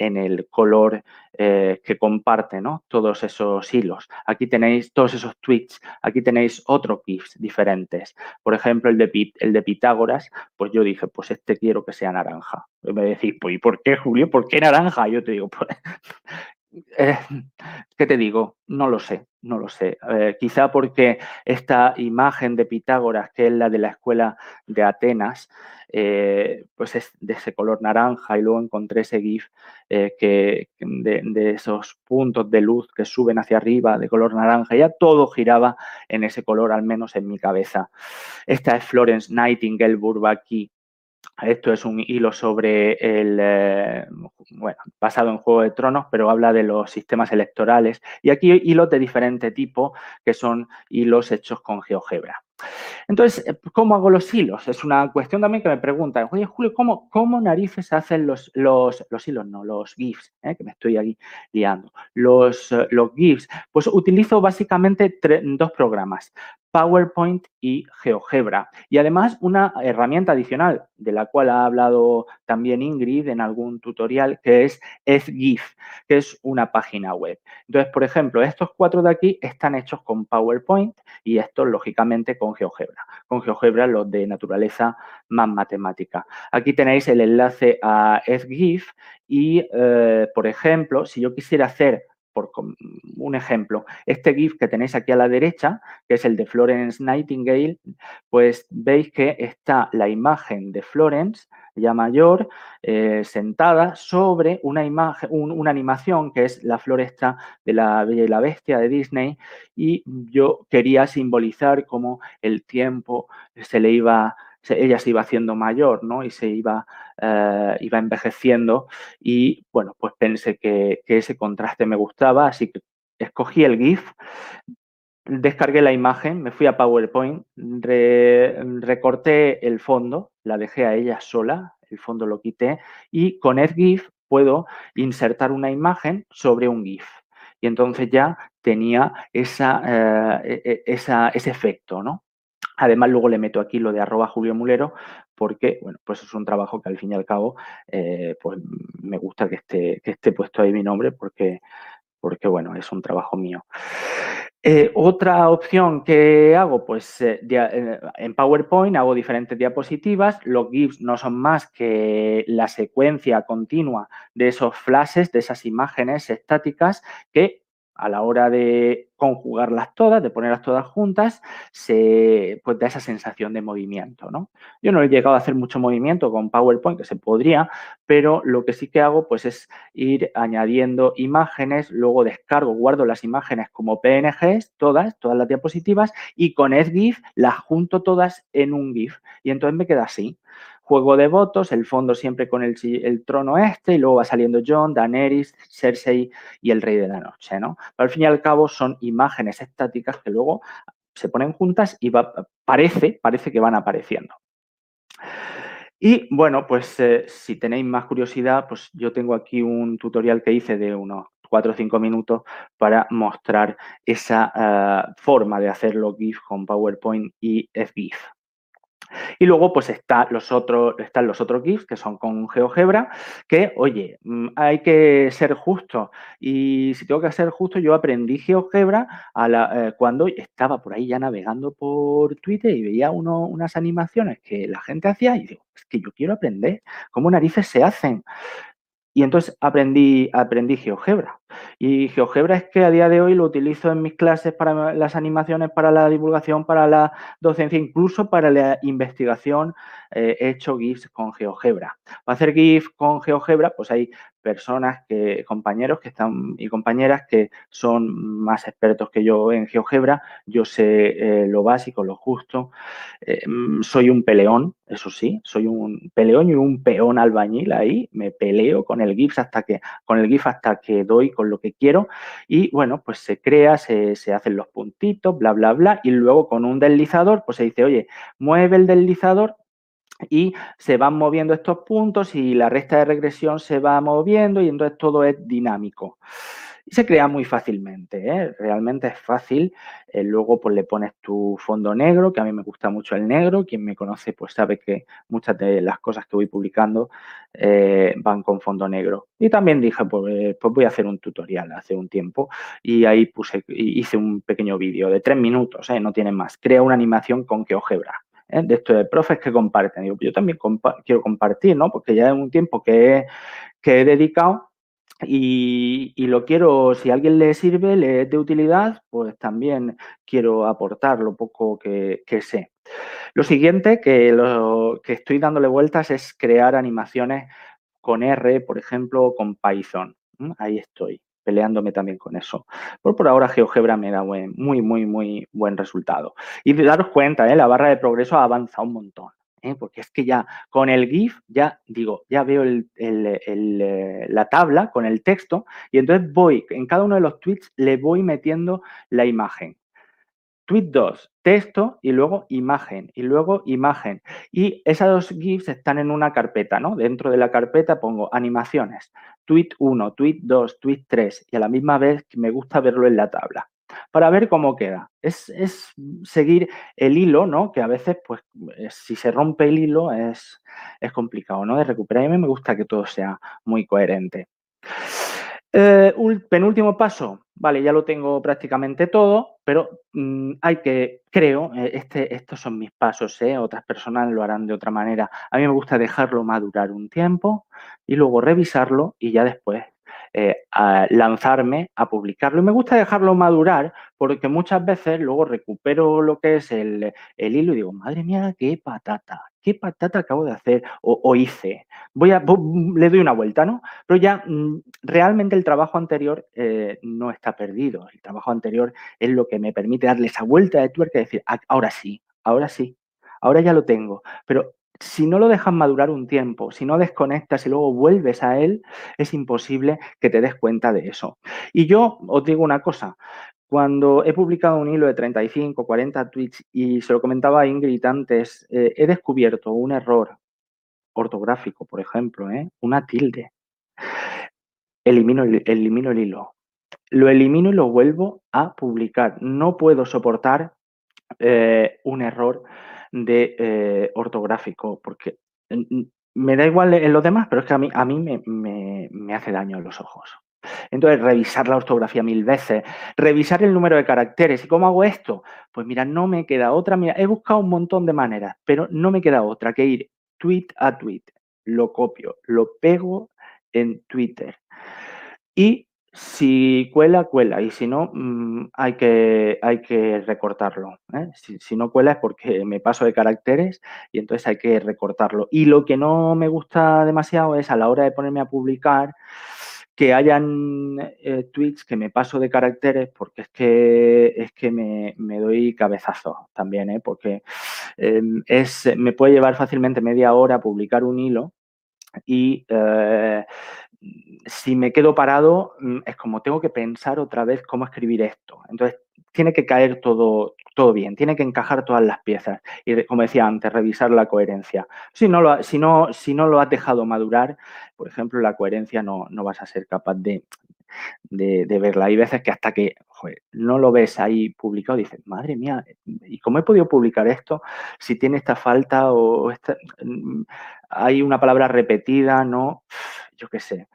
[SPEAKER 2] en el color eh, que comparte ¿no? todos esos hilos. Aquí tenéis todos esos tweets, aquí tenéis otros GIFs diferentes. Por ejemplo, el de, el de Pitágoras, pues yo dije, pues este quiero que sea naranja. Me decís, pues ¿y por qué, Julio? ¿Por qué naranja? Yo te digo, pues, eh, ¿qué te digo? No lo sé, no lo sé. Eh, quizá porque esta imagen de Pitágoras, que es la de la escuela de Atenas, eh, pues es de ese color naranja y luego encontré ese GIF que, de, esos puntos de luz que suben hacia arriba de color naranja. Ya todo giraba en ese color, al menos en mi cabeza. Esta es Florence Nightingale Bourbaki, esto es un hilo sobre el, eh, bueno, basado en Juego de Tronos, pero habla de los sistemas electorales. Y aquí hilos de diferente tipo, que son hilos hechos con GeoGebra. Entonces, eh, ¿cómo hago los hilos? Es una cuestión también que me preguntan, oye, Julio, ¿cómo, cómo narices hacen los, los, hilos? No, los GIFs, eh, que me estoy aquí liando. Los, los GIFs, pues utilizo básicamente dos programas. PowerPoint y GeoGebra. Y además una herramienta adicional de la cual ha hablado también Ingrid en algún tutorial, que es EthGIF, que es una página web. Entonces, por ejemplo, estos cuatro de aquí están hechos con PowerPoint y estos, lógicamente, con GeoGebra. Con GeoGebra los de naturaleza más matemática. Aquí tenéis el enlace a EthGIF y, eh, por ejemplo, si yo quisiera hacer por un ejemplo, este GIF que tenéis aquí a la derecha, que es el de Florence Nightingale, pues veis que está la imagen de Florence, ya mayor, eh, sentada sobre una imagen, una animación que es la floresta de la Bella y la Bestia de Disney y yo quería simbolizar cómo el tiempo se le iba ella se iba haciendo mayor, ¿no? Y se iba, eh, iba envejeciendo y, bueno, pues pensé que, ese contraste me gustaba, así que escogí el GIF, descargué la imagen, me fui a PowerPoint, recorté el fondo, la dejé a ella sola, el fondo lo quité y con EdGIF puedo insertar una imagen sobre un GIF. Y entonces ya tenía esa, eh, e, e, ese efecto, ¿no? Además, luego le meto aquí lo de arroba Julio Mulero, porque, bueno, pues es un trabajo que al fin y al cabo, eh, pues me gusta que esté, que esté puesto ahí mi nombre, porque, porque bueno, es un trabajo mío. Eh, otra opción que hago, pues eh, en PowerPoint hago diferentes diapositivas. Los GIFs no son más que la secuencia continua de esos flashes, de esas imágenes estáticas que a la hora de conjugarlas todas, de ponerlas todas juntas, se pues da esa sensación de movimiento, ¿no? Yo no he llegado a hacer mucho movimiento con PowerPoint, que se podría, pero lo que sí que hago pues es ir añadiendo imágenes, luego descargo, guardo las imágenes como PNGs, todas, todas las diapositivas, y con EdGIF las junto todas en un GIF. Y entonces me queda así juego de votos, el fondo siempre con el, trono este y luego va saliendo John, Daenerys, Cersei y el Rey de la Noche, ¿no? Pero al fin y al cabo son imágenes estáticas que luego se ponen juntas y parece, parece que van apareciendo. Y bueno, pues eh, si tenéis más curiosidad, pues yo tengo aquí un tutorial que hice de unos 4 o 5 minutos para mostrar esa eh, forma de hacerlo GIF con PowerPoint y FGIF. Y luego, pues está los otros, están los otros GIFs que son con GeoGebra, que, oye, mm, hay que ser justo. Y si tengo que ser justo, yo aprendí GeoGebra eh, cuando estaba por ahí ya navegando por Twitter y veía uno, unas animaciones que la gente hacía y digo, es que yo quiero aprender cómo narices se hacen. Y entonces aprendí, aprendí GeoGebra. Y GeoGebra es que a día de hoy lo utilizo en mis clases para las animaciones, para la divulgación, para la docencia, incluso para la investigación. Eh, he hecho GIFs con GeoGebra. Para hacer GIF con GeoGebra, pues hay personas, que, compañeros que están y compañeras que son más expertos que yo en GeoGebra. Yo sé eh, lo básico, lo justo. Eh, mm, soy un peleón, eso sí, soy un peleón y un peón albañil ahí. Me peleo con el GIF hasta que, con el GIF hasta que doy con lo que quiero. Y bueno, pues se crea, se, se hacen los puntitos, bla, bla, bla. Y luego con un deslizador, pues se dice, oye, mueve el deslizador y se van moviendo estos puntos y la recta de regresión se va moviendo y entonces todo es dinámico. Y se crea muy fácilmente, ¿eh? realmente es fácil. Eh, luego pues le pones tu fondo negro, que a mí me gusta mucho el negro. Quien me conoce pues sabe que muchas de las cosas que voy publicando eh, van con fondo negro. Y también dije, pues, pues, voy a hacer un tutorial hace un tiempo y ahí puse, hice un pequeño vídeo de tres minutos, no tiene más. Crea una animación con GeoGebra. ¿Eh? de estos de profes que comparten. yo también quiero compartir, ¿no? Porque ya es un tiempo que, he dedicado y, lo quiero, si a alguien le sirve, le es de utilidad, pues también quiero aportar lo poco que, sé. Lo siguiente que, lo, que estoy dándole vueltas es crear animaciones con R, por ejemplo, con Python. Ahí estoy peleándome también con eso. Por, por ahora GeoGebra me da muy, muy, muy buen resultado. Y daros cuenta, ¿eh? la barra de progreso ha avanzado un montón. ¿eh? Porque es que ya con el GIF, ya digo, ya veo eh, la tabla con el texto y entonces voy, en cada uno de los tweets le voy metiendo la imagen. Tweet 2, texto y luego imagen y luego imagen. Y esas dos GIFs están en una carpeta, ¿no? Dentro de la carpeta pongo animaciones, tweet 1, tweet 2, tweet 3 y a la misma vez me gusta verlo en la tabla. para ver cómo queda. Es, seguir el hilo, ¿no? Que a veces, pues, eh, si se rompe el hilo es, es complicado, ¿no? De recuperar. Y me gusta que todo sea muy coherente. Eh, penúltimo paso, vale, ya lo tengo prácticamente todo, pero mm, hay que, creo, eh, este, estos son mis pasos, ¿eh? otras personas lo harán de otra manera. A mí me gusta dejarlo madurar un tiempo y luego revisarlo y ya después eh, a lanzarme a publicarlo. Y me gusta dejarlo madurar porque muchas veces luego recupero lo que es el, hilo y digo, madre mía, qué patata, qué patata acabo de hacer o, hice. Voy a, le doy una vuelta, ¿no? Pero ya mm, realmente el trabajo anterior eh, no está perdido. El trabajo anterior es lo que me permite darle esa vuelta de tuerca y decir, ah, ahora sí, ahora sí, ahora ya lo tengo. Pero si no lo dejas madurar un tiempo, si no desconectas y luego vuelves a él, es imposible que te des cuenta de eso. Y yo os digo una cosa, cuando he publicado un hilo de 35, 40 tweets y se lo comentaba a Ingrid antes, eh, he descubierto un error ortográfico, por ejemplo, ¿eh? una tilde. Elimino el hilo. Lo elimino y lo vuelvo a publicar. No puedo soportar eh, un error de eh, ortográfico, porque me da igual en los demás, pero es que a mí, a mí me, hace daño en los ojos. Entonces, revisar la ortografía mil veces, revisar el número de caracteres. ¿Y cómo hago esto? Pues mira, no me queda otra. Mira, he buscado un montón de maneras, pero no me queda otra que ir tweet a tweet. Lo copio, lo pego en Twitter y si cuela, cuela. Y si no, mm, hay, que, hay que recortarlo. ¿eh? Si, no cuela es porque me paso de caracteres y entonces hay que recortarlo. Y lo que no me gusta demasiado es a la hora de ponerme a publicar que hayan eh, tweets que me paso de caracteres porque es que, es que me, doy cabezazo también, ¿eh? porque em, es, me puede llevar fácilmente media hora publicar un hilo y si me quedo parado, mm, es como tengo que pensar otra vez cómo escribir esto. Entonces, tiene que caer todo, todo bien, tiene que encajar todas las piezas. Y como decía antes, revisar la coherencia. Si no lo, si no, si no lo has dejado madurar, por ejemplo, la coherencia no, no vas a ser capaz de, de, verla. Hay veces que hasta que no lo ves ahí publicado, dices, madre mía, ¿y cómo he podido publicar esto si tiene esta falta o esta, mm, hay una palabra repetida, ¿no? Yo qué sé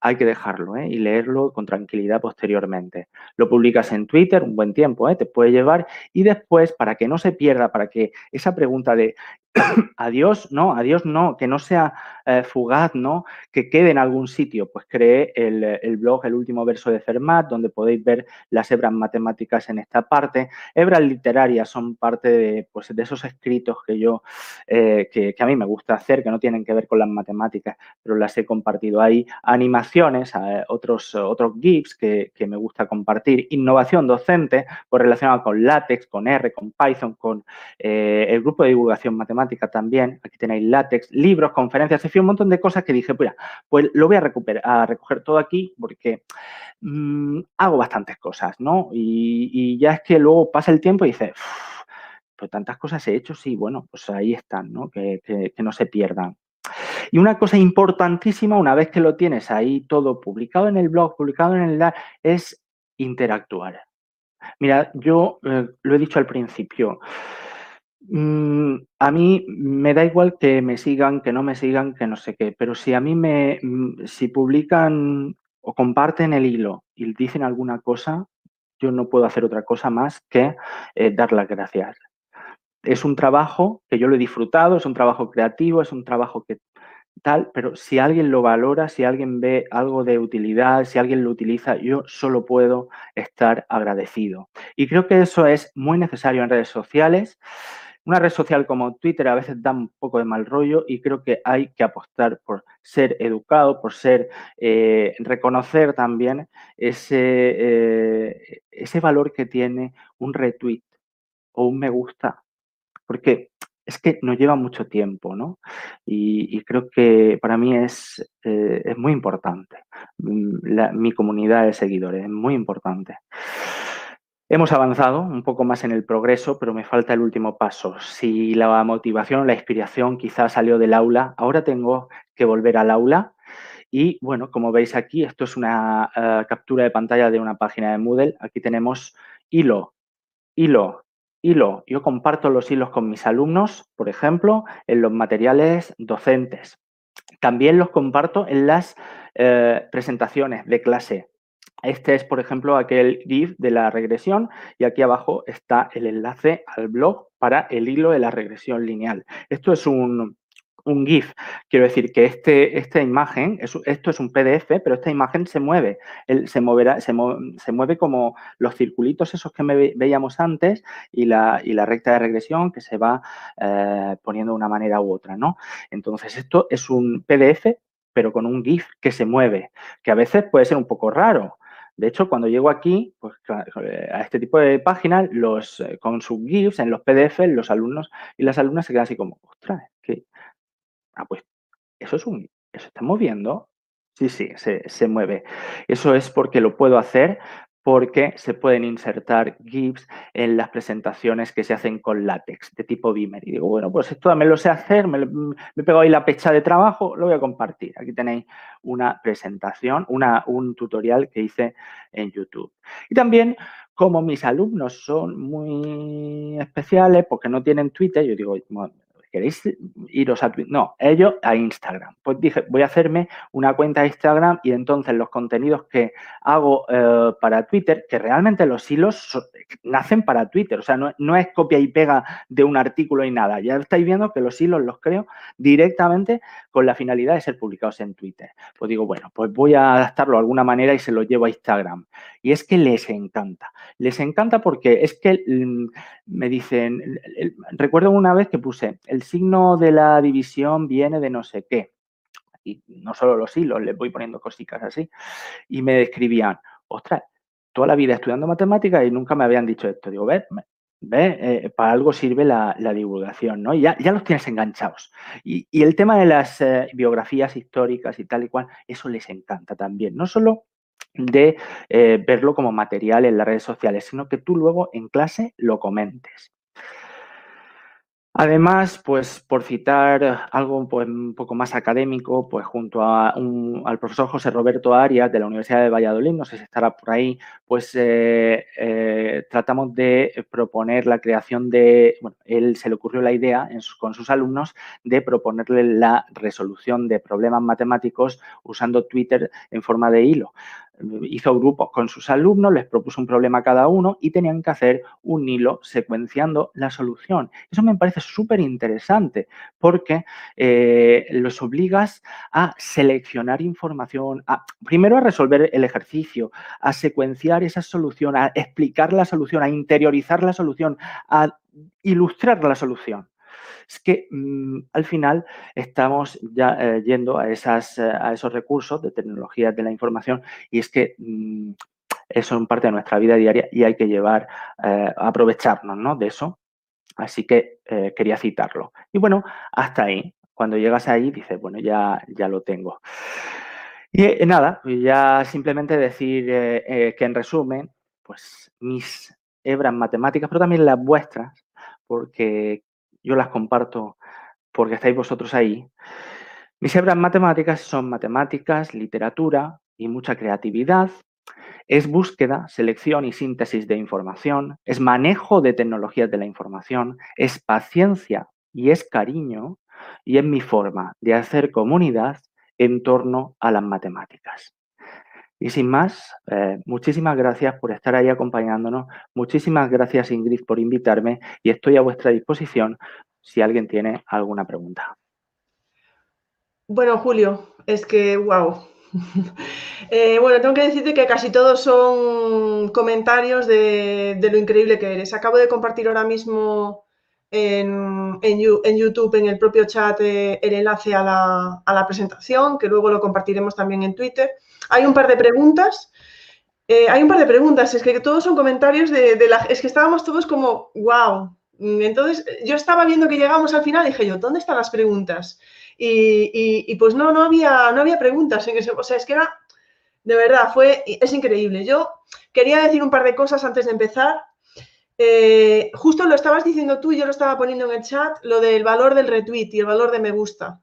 [SPEAKER 2] hay que dejarlo ¿eh? y leerlo con tranquilidad posteriormente. Lo publicas en Twitter un buen tiempo, ¿eh? te puede llevar y después, para que no se pierda, para que esa pregunta de adiós, no, adiós no, que no sea eh, fugaz, ¿no? Que quede en algún sitio. Pues creé el, blog El último verso de Fermat, donde podéis ver las hebras matemáticas en esta parte. Hebras literarias son parte de, pues, de esos escritos que yo, eh, que, a mí me gusta hacer, que no tienen que ver con las matemáticas, pero las he compartido ahí. Animaciones, eh, otros, otros GIFs que, que, me gusta compartir. Innovación docente, pues relacionada con LaTeX, con R, con Python, con el grupo de divulgación matemática también. Aquí tenéis látex, libros, conferencias, en fin, un montón de cosas que dije, pues, lo voy a, recuperar, a recoger todo aquí porque mm, hago bastantes cosas, ¿no? Y, ya es que luego pasa el tiempo y dices, pues tantas cosas he hecho, sí, bueno, pues ahí están, ¿no? Que, que no se pierdan. Y una cosa importantísima, una vez que lo tienes ahí todo publicado en el blog, publicado en el es interactuar. Mira, yo eh, lo he dicho al principio, Mm, a mí me da igual que me sigan, que no me sigan, que no sé qué, pero si a mí me, mm, si publican o comparten el hilo y dicen alguna cosa, yo no puedo hacer otra cosa más que eh, dar las gracias. Es un trabajo que yo lo he disfrutado, es un trabajo creativo, es un trabajo que tal, pero si alguien lo valora, si alguien ve algo de utilidad, si alguien lo utiliza, yo solo puedo estar agradecido. Y creo que eso es muy necesario en redes sociales. Una red social como Twitter a veces da un poco de mal rollo y creo que hay que apostar por ser educado, por ser, eh, reconocer también ese, eh, ese valor que tiene un retweet o un me gusta, porque es que nos lleva mucho tiempo, ¿no? Y, creo que para mí es, eh, es muy importante. Mm, mi comunidad de seguidores es muy importante. Hemos avanzado un poco más en el progreso, pero me falta el último paso. Si la motivación, la inspiración quizás salió del aula, ahora tengo que volver al aula. Y bueno, como veis aquí, esto es una eh, captura de pantalla de una página de Moodle. Aquí tenemos hilo, hilo, hilo. Yo comparto los hilos con mis alumnos, por ejemplo, en los materiales docentes. También los comparto en las eh, presentaciones de clase. Este es, por ejemplo, aquel GIF de la regresión y aquí abajo está el enlace al blog para el hilo de la regresión lineal. Esto es un, GIF. Quiero decir que este, esta imagen, esto es un PDF, pero esta imagen se mueve. se, moverá, se, mueve como los circulitos esos que veíamos antes y la, la, recta de regresión que se va eh, poniendo de una manera u otra. ¿no? Entonces, esto es un PDF, pero con un GIF que se mueve, que a veces puede ser un poco raro. De hecho, cuando llego aquí, pues, a este tipo de páginas, los, eh, con sus GIFs en los PDF, los alumnos y las alumnas se quedan así como, ostras, ah, pues, eso es un, eso está moviendo. Sí, sí, se, se mueve. Eso es porque lo puedo hacer porque se pueden insertar GIFs en las presentaciones que se hacen con látex de tipo Beamer. Y digo, bueno, pues esto también lo sé hacer, me, me pego ahí la pecha de trabajo, lo voy a compartir. Aquí tenéis una presentación, una, un tutorial que hice en YouTube. Y también, como mis alumnos son muy especiales porque no tienen Twitter, yo digo, ¿Queréis iros a Twitter? No, ellos a Instagram. Pues dije, voy a hacerme una cuenta de Instagram y entonces los contenidos que hago eh, para Twitter, que realmente los hilos nacen para Twitter, o sea, no, es copia y pega de un artículo y nada. Ya estáis viendo que los hilos los creo directamente con la finalidad de ser publicados en Twitter. Pues digo, bueno, pues voy a adaptarlo de alguna manera y se lo llevo a Instagram. Y es que les encanta. Les encanta porque es que mm, me dicen, recuerdo una vez que puse, el signo de la división viene de no sé qué. Y no solo los hilos, les voy poniendo cositas así. Y me describían, ostras, toda la vida estudiando matemáticas y nunca me habían dicho esto. Digo, ve, ve, eh, para algo sirve la, divulgación, ¿no? Y ya, ya los tienes enganchados. Y, el tema de las eh, biografías históricas y tal y cual, eso les encanta también. No solo de eh, verlo como material en las redes sociales, sino que tú luego en clase lo comentes. Además, pues por citar algo pues, un poco más académico, pues junto a al profesor José Roberto Arias de la Universidad de Valladolid, no sé si estará por ahí, pues eh, eh, tratamos de proponer la creación de, bueno, él se le ocurrió la idea con sus alumnos de proponerle la resolución de problemas matemáticos usando Twitter en forma de hilo hizo grupos con sus alumnos, les propuso un problema a cada uno y tenían que hacer un hilo secuenciando la solución. Eso me parece súper interesante porque eh, los obligas a seleccionar información, a, primero a resolver el ejercicio, a secuenciar esa solución, a explicar la solución, a interiorizar la solución, a ilustrar la solución es que mm, al final estamos ya eh, yendo a, esas, eh, a esos recursos de tecnologías de la información y es que mm, eso son parte de nuestra vida diaria y hay que llevar, eh, aprovecharnos de eso. Así que quería citarlo. Y bueno, hasta ahí. Cuando llegas ahí, dices, bueno, ya, ya lo tengo. Y nada, ya simplemente decir que en resumen, pues mis hebras matemáticas, pero también las vuestras, porque yo las comparto porque estáis vosotros ahí. Mis hebras matemáticas son matemáticas, literatura y mucha creatividad. Es búsqueda, selección y síntesis de información. Es manejo de tecnologías de la información. Es paciencia y es cariño. Y es mi forma de hacer comunidad en torno a las matemáticas. Y sin más, eh, muchísimas gracias por estar ahí acompañándonos. Muchísimas gracias, Ingrid, por invitarme y estoy a vuestra disposición si alguien tiene alguna pregunta.
[SPEAKER 1] Bueno, Julio, es que, wow. Eh, bueno, tengo que decirte que casi todos son comentarios de, lo increíble que eres. Acabo de compartir ahora mismo en, YouTube, en el propio chat, eh, el enlace a la, a la presentación, que luego lo compartiremos también en Twitter. Hay un par de preguntas. Eh, hay un par de preguntas, es que todos son comentarios de, la... Es que estábamos todos como, wow. Entonces, yo estaba viendo que llegamos al final y dije yo, ¿dónde están las preguntas? Y, pues no, no había, no había preguntas. O sea, es que era, de verdad, fue, es increíble. Yo quería decir un par de cosas antes de empezar. Eh, justo lo estabas diciendo tú, yo lo estaba poniendo en el chat, lo del valor del retweet y el valor de me gusta.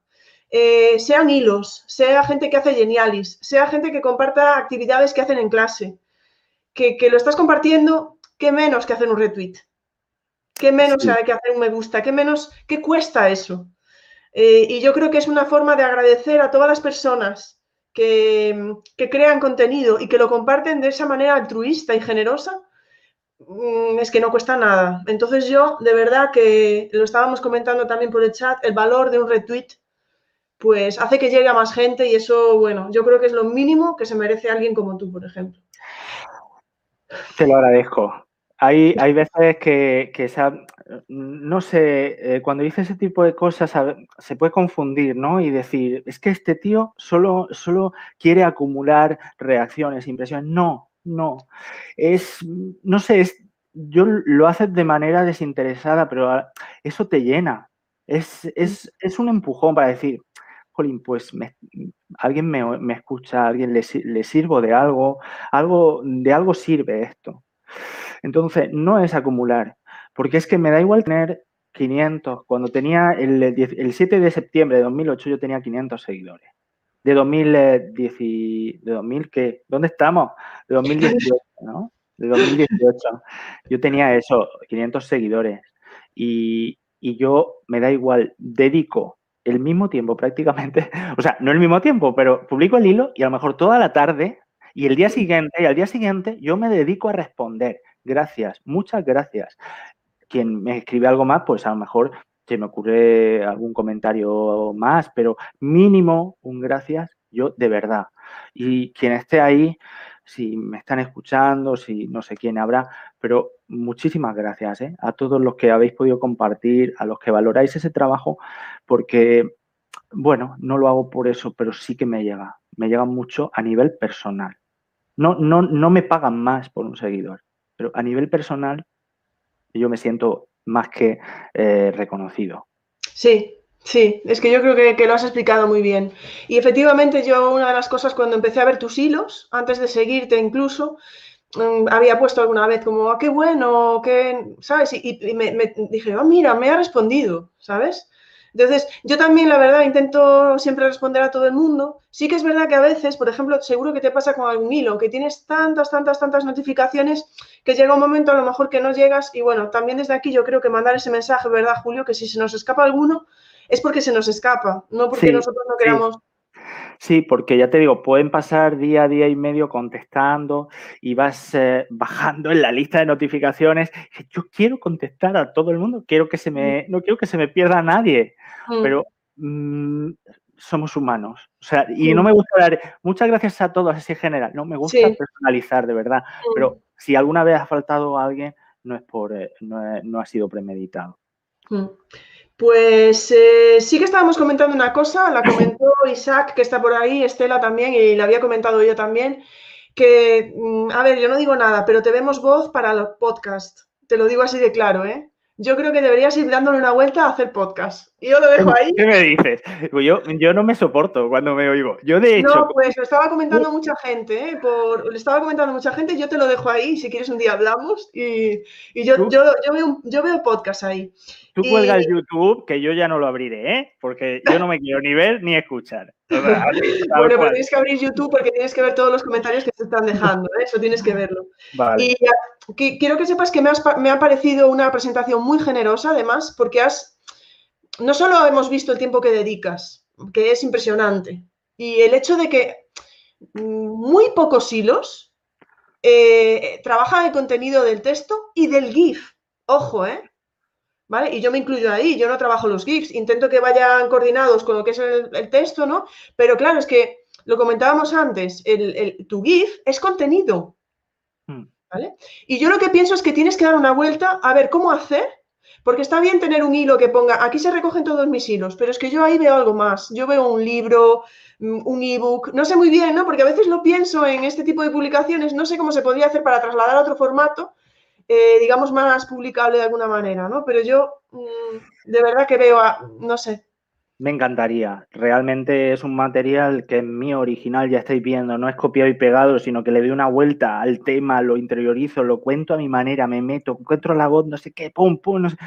[SPEAKER 1] Eh, sean hilos, sea gente que hace genialis, sea gente que comparta actividades que hacen en clase, que, lo estás compartiendo, ¿qué menos que hacer un retweet? ¿Qué menos hay que hacer un me gusta? ¿Qué menos, qué cuesta eso? Eh, y yo creo que es una forma de agradecer a todas las personas que, crean contenido y que lo comparten de esa manera altruista y generosa, mm, es que no cuesta nada. Entonces yo, de verdad que lo estábamos comentando también por el chat, el valor de un retweet, pues hace que llegue a más gente y eso, bueno, yo creo que es lo mínimo que se merece alguien como tú, por ejemplo.
[SPEAKER 2] Te lo agradezco. Hay, hay veces que, que no sé, eh, cuando dice ese tipo de cosas se puede confundir, ¿no? Y decir, es que este tío solo, solo quiere acumular reacciones, impresiones. No, no. Es, no sé, es, yo lo haces de manera desinteresada, pero eso te llena. Es, es, es un empujón para decir, Pues alguien me, me, escucha, alguien le, le sirvo de algo, algo, de algo sirve esto. Entonces, no es acumular, porque es que me da igual tener 500. Cuando tenía el, el 7 de septiembre de 2008 yo tenía 500 seguidores. De 2010, ¿de 2000 qué? ¿Dónde estamos? De 2018, ¿no? De 2018. Yo tenía eso, 500 seguidores. Y, y yo, me da igual, dedico el mismo tiempo prácticamente, o sea, no el mismo tiempo, pero publico el hilo y a lo mejor toda la tarde y el día siguiente, y al día siguiente yo me dedico a responder. Gracias, muchas gracias. Quien me escribe algo más, pues a lo mejor se me ocurre algún comentario más, pero mínimo un gracias, yo de verdad. Y quien esté ahí, si me están escuchando, si no sé quién habrá, pero muchísimas gracias ¿eh? a todos los que habéis podido compartir, a los que valoráis ese trabajo, porque, bueno, no lo hago por eso, pero sí que me llega, me llega mucho a nivel personal. No, no, no me pagan más por un seguidor, pero a nivel personal yo me siento más que eh, reconocido.
[SPEAKER 1] Sí, sí, es que yo creo que, lo has explicado muy bien. Y efectivamente yo una de las cosas cuando empecé a ver tus hilos, antes de seguirte incluso, mm, había puesto alguna vez como, ah, qué bueno, qué, ¿sabes? Y, me, me, dije, oh, mira, me ha respondido, ¿sabes? Entonces, yo también, la verdad, intento siempre responder a todo el mundo. Sí que es verdad que a veces, por ejemplo, seguro que te pasa con algún hilo, que tienes tantas, tantas, tantas notificaciones que llega un momento a lo mejor que no llegas. Y bueno, también desde aquí yo creo que mandar ese mensaje, ¿verdad, Julio? Que si se nos escapa alguno, es porque se nos escapa, no porque nosotros no queramos.
[SPEAKER 2] Sí, porque ya te digo, pueden pasar día, día y medio contestando y vas eh, bajando en la lista de notificaciones. Yo quiero contestar a todo el mundo, quiero que se me, no quiero que se me pierda a nadie, mm. pero mm, somos humanos. O sea, y no me gusta dar muchas gracias a todos así en general, no me gusta personalizar de verdad, pero mm. si alguna vez ha faltado a alguien, no es por, eh, no, ha sido premeditado.
[SPEAKER 1] Pues eh, sí que estábamos comentando una cosa, la comentó Isaac, que está por ahí, Estela también, y la había comentado yo también, que, mm, a ver, yo no digo nada, pero te vemos voz para los podcasts. Te lo digo así de claro, ¿eh? Yo creo que deberías ir dándole una vuelta a hacer podcast. Y yo lo dejo ahí.
[SPEAKER 2] ¿Qué me dices? Pues yo, yo no me soporto cuando me oigo. Yo de hecho.
[SPEAKER 1] No, pues lo estaba comentando mucha gente, ¿eh? Por, lo estaba comentando mucha gente, yo te lo dejo ahí, si quieres un día hablamos. Y, y yo, yo, yo, veo, yo veo podcast ahí.
[SPEAKER 2] Tú cuelgas YouTube, que yo ya no lo abriré, ¿eh? Porque yo no me quiero ni ver ni escuchar.
[SPEAKER 1] bueno, pues tienes que abrir YouTube porque tienes que ver todos los comentarios que te están dejando, ¿eh? eso tienes que verlo. Y quiero que sepas que me, me, ha parecido una presentación muy generosa, además, porque has, no solo hemos visto el tiempo que dedicas, que es impresionante, y el hecho de que muy pocos hilos eh, trabajan el contenido del texto y del GIF. Ojo, ¿eh? ¿vale? Y yo me incluyo ahí, yo no trabajo los GIFs, intento que vayan coordinados con lo que es el, texto, ¿no? Pero claro, es que lo comentábamos antes, el, tu GIF es contenido, hmm. ¿vale? Y yo lo que pienso es que tienes que dar una vuelta a ver cómo hacer, porque está bien tener un hilo que ponga, aquí se recogen todos mis hilos, pero es que yo ahí veo algo más, yo veo un libro, mm, un ebook, no sé muy bien, ¿no? Porque a veces lo pienso en este tipo de publicaciones, no sé cómo se podría hacer para trasladar a otro formato, eh, digamos, más publicable de alguna manera, ¿no? Pero yo mm, de verdad que veo, a, no sé.
[SPEAKER 2] Me encantaría. Realmente es un material que en mi original ya estáis viendo, no es copiado y pegado, sino que le doy una vuelta al tema, lo interiorizo, lo cuento a mi manera, me meto, encuentro la voz, no sé qué, pum, pum, no sé,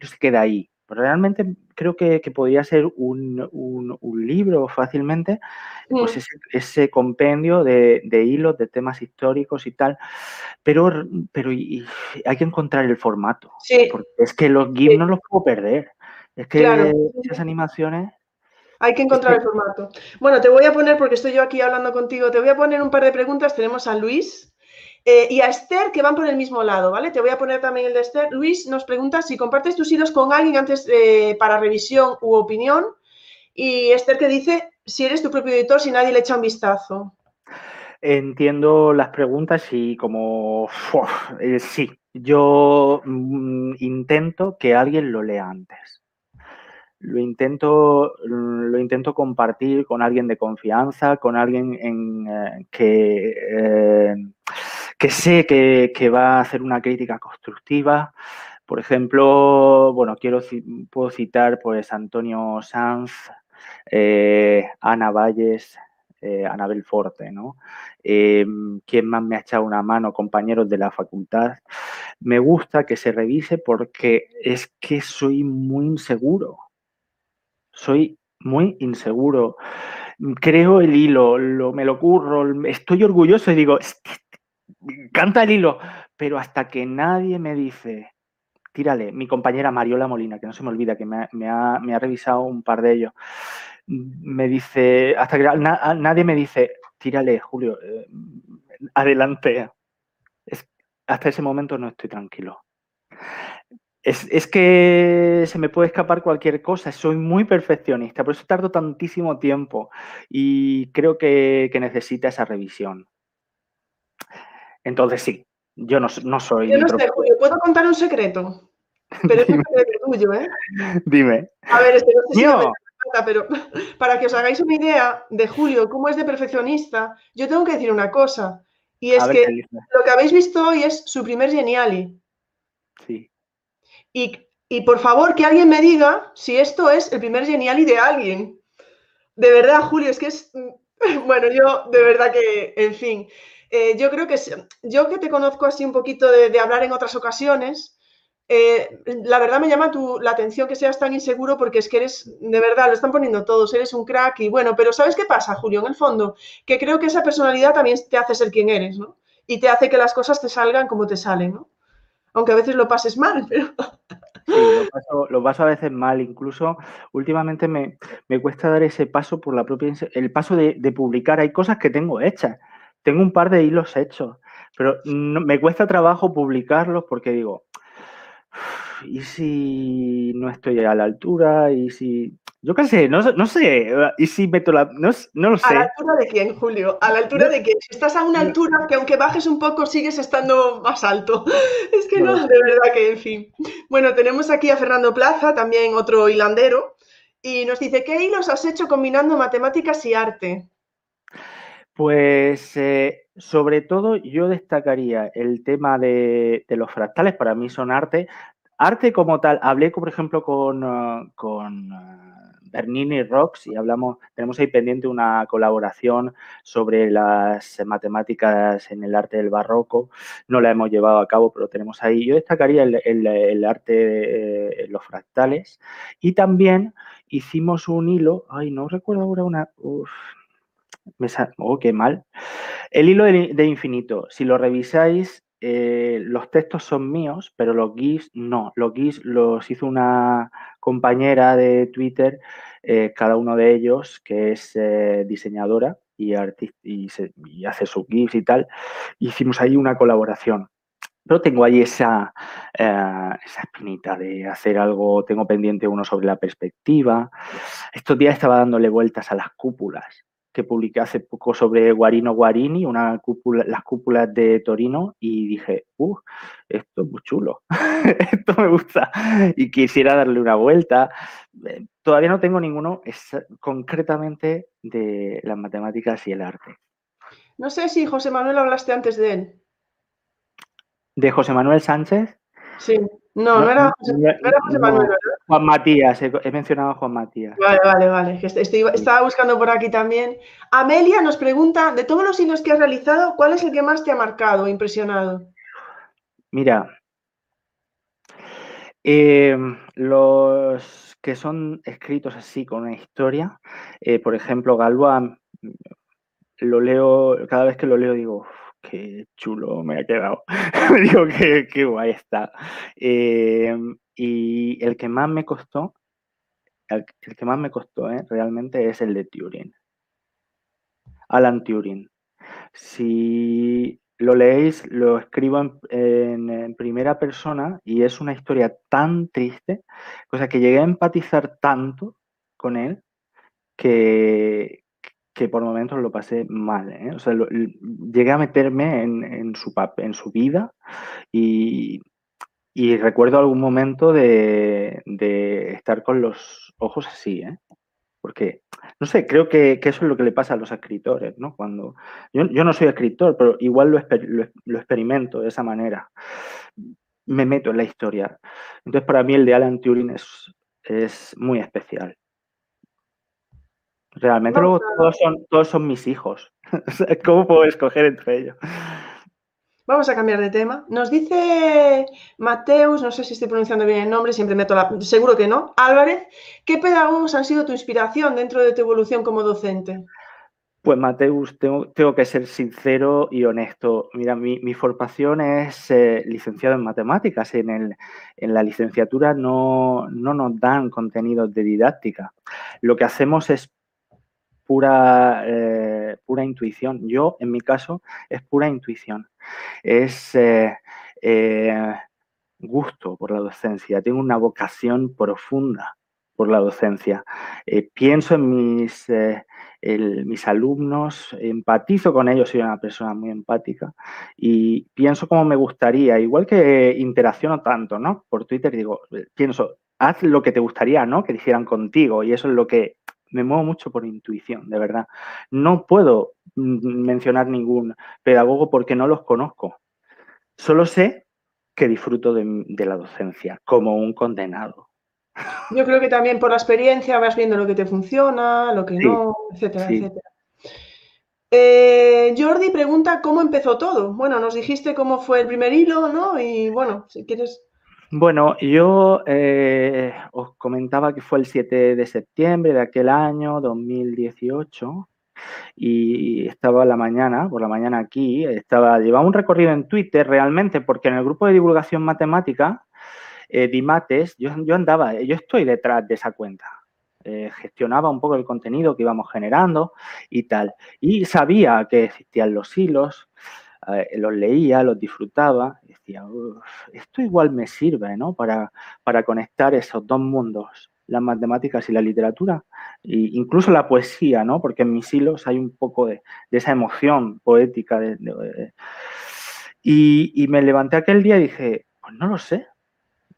[SPEAKER 2] no se queda ahí. realmente creo que, podría ser un, libro fácilmente, pues mm. ese, compendio de, hilos, de temas históricos y tal, pero, pero hay que encontrar el formato, porque es que los GIFs no los puedo perder, es que esas animaciones...
[SPEAKER 1] Hay que encontrar el formato. Bueno, te voy a poner, porque estoy yo aquí hablando contigo, te voy a poner un par de preguntas. Tenemos a Luis, eh, y a Esther, que van por el mismo lado, ¿vale? Te voy a poner también el de Esther. Luis nos pregunta si compartes tus hilos con alguien antes eh, para revisión u opinión. Y Esther que dice si eres tu propio editor, si nadie le echa un vistazo.
[SPEAKER 2] Entiendo las preguntas y como eh, sí, yo mm, intento que alguien lo lea antes. Lo intento, lo intento compartir con alguien de confianza, con alguien en, que que sé que, va a hacer una crítica constructiva. Por ejemplo, bueno, quiero puedo citar pues Antonio Sanz, eh, Ana Valles, eh, Anabel Forte, ¿no? Eh, ¿Quién más me ha echado una mano? Compañeros de la facultad. Me gusta que se revise porque es que soy muy inseguro. Soy muy inseguro. Creo el hilo, lo, me lo curro, estoy orgulloso y digo, canta el hilo, pero hasta que nadie me dice, tírale, mi compañera Mariola Molina, que no se me olvida, que me ha, revisado un par de ellos, me dice, hasta que nadie me dice, tírale, Julio, eh, adelante. hasta ese momento no estoy tranquilo. Es, que se me puede escapar cualquier cosa, soy muy perfeccionista, por eso tardo tantísimo tiempo y creo que necesita esa revisión. Entonces sí, yo no, no soy...
[SPEAKER 1] Yo no sé, Julio, ¿puedo contar un secreto? Pero es un secreto tuyo, ¿eh?
[SPEAKER 2] Dime.
[SPEAKER 1] A ver, este no sé si me pero para que os hagáis una idea de Julio, cómo es de perfeccionista, yo tengo que decir una cosa. Y es que lo que habéis visto hoy es su primer Geniali.
[SPEAKER 2] Sí.
[SPEAKER 1] Y, por favor, que alguien me diga si esto es el primer Geniali de alguien. De verdad, Julio, es que es. Bueno, yo de verdad que, en fin. Eh, yo creo que yo que te conozco así un poquito de, hablar en otras ocasiones, eh, la verdad me llama tu, la atención que seas tan inseguro porque es que eres, de verdad, lo están poniendo todos, eres un crack y bueno, pero ¿sabes qué pasa, Julio? En el fondo, que creo que esa personalidad también te hace ser quien eres, ¿no? Y te hace que las cosas te salgan como te salen, ¿no? Aunque a veces lo pases mal, pero...
[SPEAKER 2] Sí, lo paso, a veces mal. Incluso últimamente me, cuesta dar ese paso por la propia... El paso de, de publicar. Hay cosas que tengo hechas tengo un par de hilos hechos, pero me cuesta trabajo publicarlos porque digo, ¿y si no estoy a la altura? ¿Y si.? Yo qué sé, no, no sé. ¿Y si meto la.? No, no, lo sé. ¿A
[SPEAKER 1] la altura de quién, Julio? ¿A la altura de quién? Si estás a una altura que aunque bajes un poco sigues estando más alto. Es que no, de verdad que, en fin. Bueno, tenemos aquí a Fernando Plaza, también otro hilandero, y nos dice: ¿Qué hilos has hecho combinando matemáticas y arte?
[SPEAKER 2] Pues eh, sobre todo yo destacaría el tema de, los fractales, para mí son arte. Arte como tal, hablé por ejemplo con, con Bernini Rocks y hablamos, tenemos ahí pendiente una colaboración sobre las matemáticas en el arte del barroco. No la hemos llevado a cabo, pero tenemos ahí. Yo destacaría el, arte de los fractales y también hicimos un hilo, ay, no recuerdo ahora una, oh, qué mal. El hilo de, infinito, si lo revisáis, eh, los textos son míos, pero los GIFs no. Los GIFs los hizo una compañera de Twitter, eh, cada uno de ellos, que es eh, diseñadora y, artista, y, hace sus GIFs y tal. Hicimos ahí una colaboración. Pero tengo ahí esa, esa espinita de hacer algo, tengo pendiente uno sobre la perspectiva. Estos días estaba dándole vueltas a las cúpulas que publiqué hace poco sobre Guarino Guarini, una cúpula, las cúpulas de Torino, y dije, uh, esto es muy chulo, esto me gusta, y quisiera darle una vuelta. Eh, todavía no tengo ninguno concretamente de las matemáticas y el arte.
[SPEAKER 1] No sé si José Manuel hablaste antes de él.
[SPEAKER 2] ¿De José Manuel Sánchez?
[SPEAKER 1] Sí. No, no, era, José, Manuel,
[SPEAKER 2] Juan Matías, he, mencionado a Juan Matías.
[SPEAKER 1] Vale, vale, vale. estaba buscando por aquí también. Amelia nos pregunta, de todos los hilos que has realizado, ¿cuál es el que más te ha marcado, impresionado?
[SPEAKER 2] Mira, Em, los que son escritos así con una historia, eh, por ejemplo, Galois, lo leo, cada vez que lo leo digo, qué chulo me ha quedado. digo, qué, qué, guay está. Em, y el que más me costó, el, que más me costó ¿eh? realmente es el de Turing. Alan Turing. Si lo leéis, lo escribo en, primera persona y es una historia tan triste, cosa que llegué a empatizar tanto con él que, que por momentos lo pasé mal. ¿eh? O sea, llegué a meterme en, su, en su vida y, recuerdo algún momento de, de, estar con los ojos así, ¿eh? porque no sé, creo que, eso es lo que le pasa a los escritores, ¿no? Cuando yo, no soy escritor, pero igual lo, lo, experimento de esa manera. Me meto en la historia. Entonces, para mí el de Alan Turing es, es muy especial. Realmente luego todos son, todos son mis hijos. ¿Cómo puedo escoger entre ellos?
[SPEAKER 1] Vamos a cambiar de tema. Nos dice Mateus, no sé si estoy pronunciando bien el nombre, siempre meto la. Seguro que no. Álvarez, ¿qué pedagogos han sido tu inspiración dentro de tu evolución como docente?
[SPEAKER 2] Pues Mateus, tengo, que ser sincero y honesto. Mira, mi, formación es eh, licenciado en matemáticas. En, el, en la licenciatura no, no nos dan contenidos de didáctica. Lo que hacemos es pura, eh, pura intuición. Yo, en mi caso, es pura intuición. Es eh, eh, gusto por la docencia. Tengo una vocación profunda por la docencia. pienso en mis, mis alumnos, empatizo con ellos, soy una persona muy empática y pienso como me gustaría, igual que interacciono tanto, ¿no? Por Twitter digo, pienso, haz lo que te gustaría, ¿no? Que dijeran contigo y eso es lo que me muevo mucho por intuición, de verdad. No puedo mencionar ningún pedagogo porque no los conozco. Solo sé que disfruto de, la docencia como un condenado.
[SPEAKER 1] Yo creo que también por la experiencia vas viendo lo que te funciona, lo que no, etcétera, etcétera. Eh, Jordi pregunta cómo empezó todo. Bueno, nos dijiste cómo fue el primer hilo, ¿no? Y bueno, si quieres
[SPEAKER 2] bueno, yo eh, os comentaba que fue el 7 de septiembre de aquel año, 2018, y estaba la mañana, por la mañana aquí, estaba, llevaba un recorrido en Twitter realmente, porque en el grupo de divulgación matemática, eh, Dimates, yo, andaba, yo estoy detrás de esa cuenta. Eh, gestionaba un poco el contenido que íbamos generando y tal. Y sabía que existían los hilos, los leía, los disfrutaba, decía, esto igual me sirve, ¿no? Para, para conectar esos dos mundos, las matemáticas y la literatura, e incluso la poesía, ¿no? Porque en mis hilos hay un poco de, esa emoción poética. y, me levanté aquel día y dije, pues no lo sé.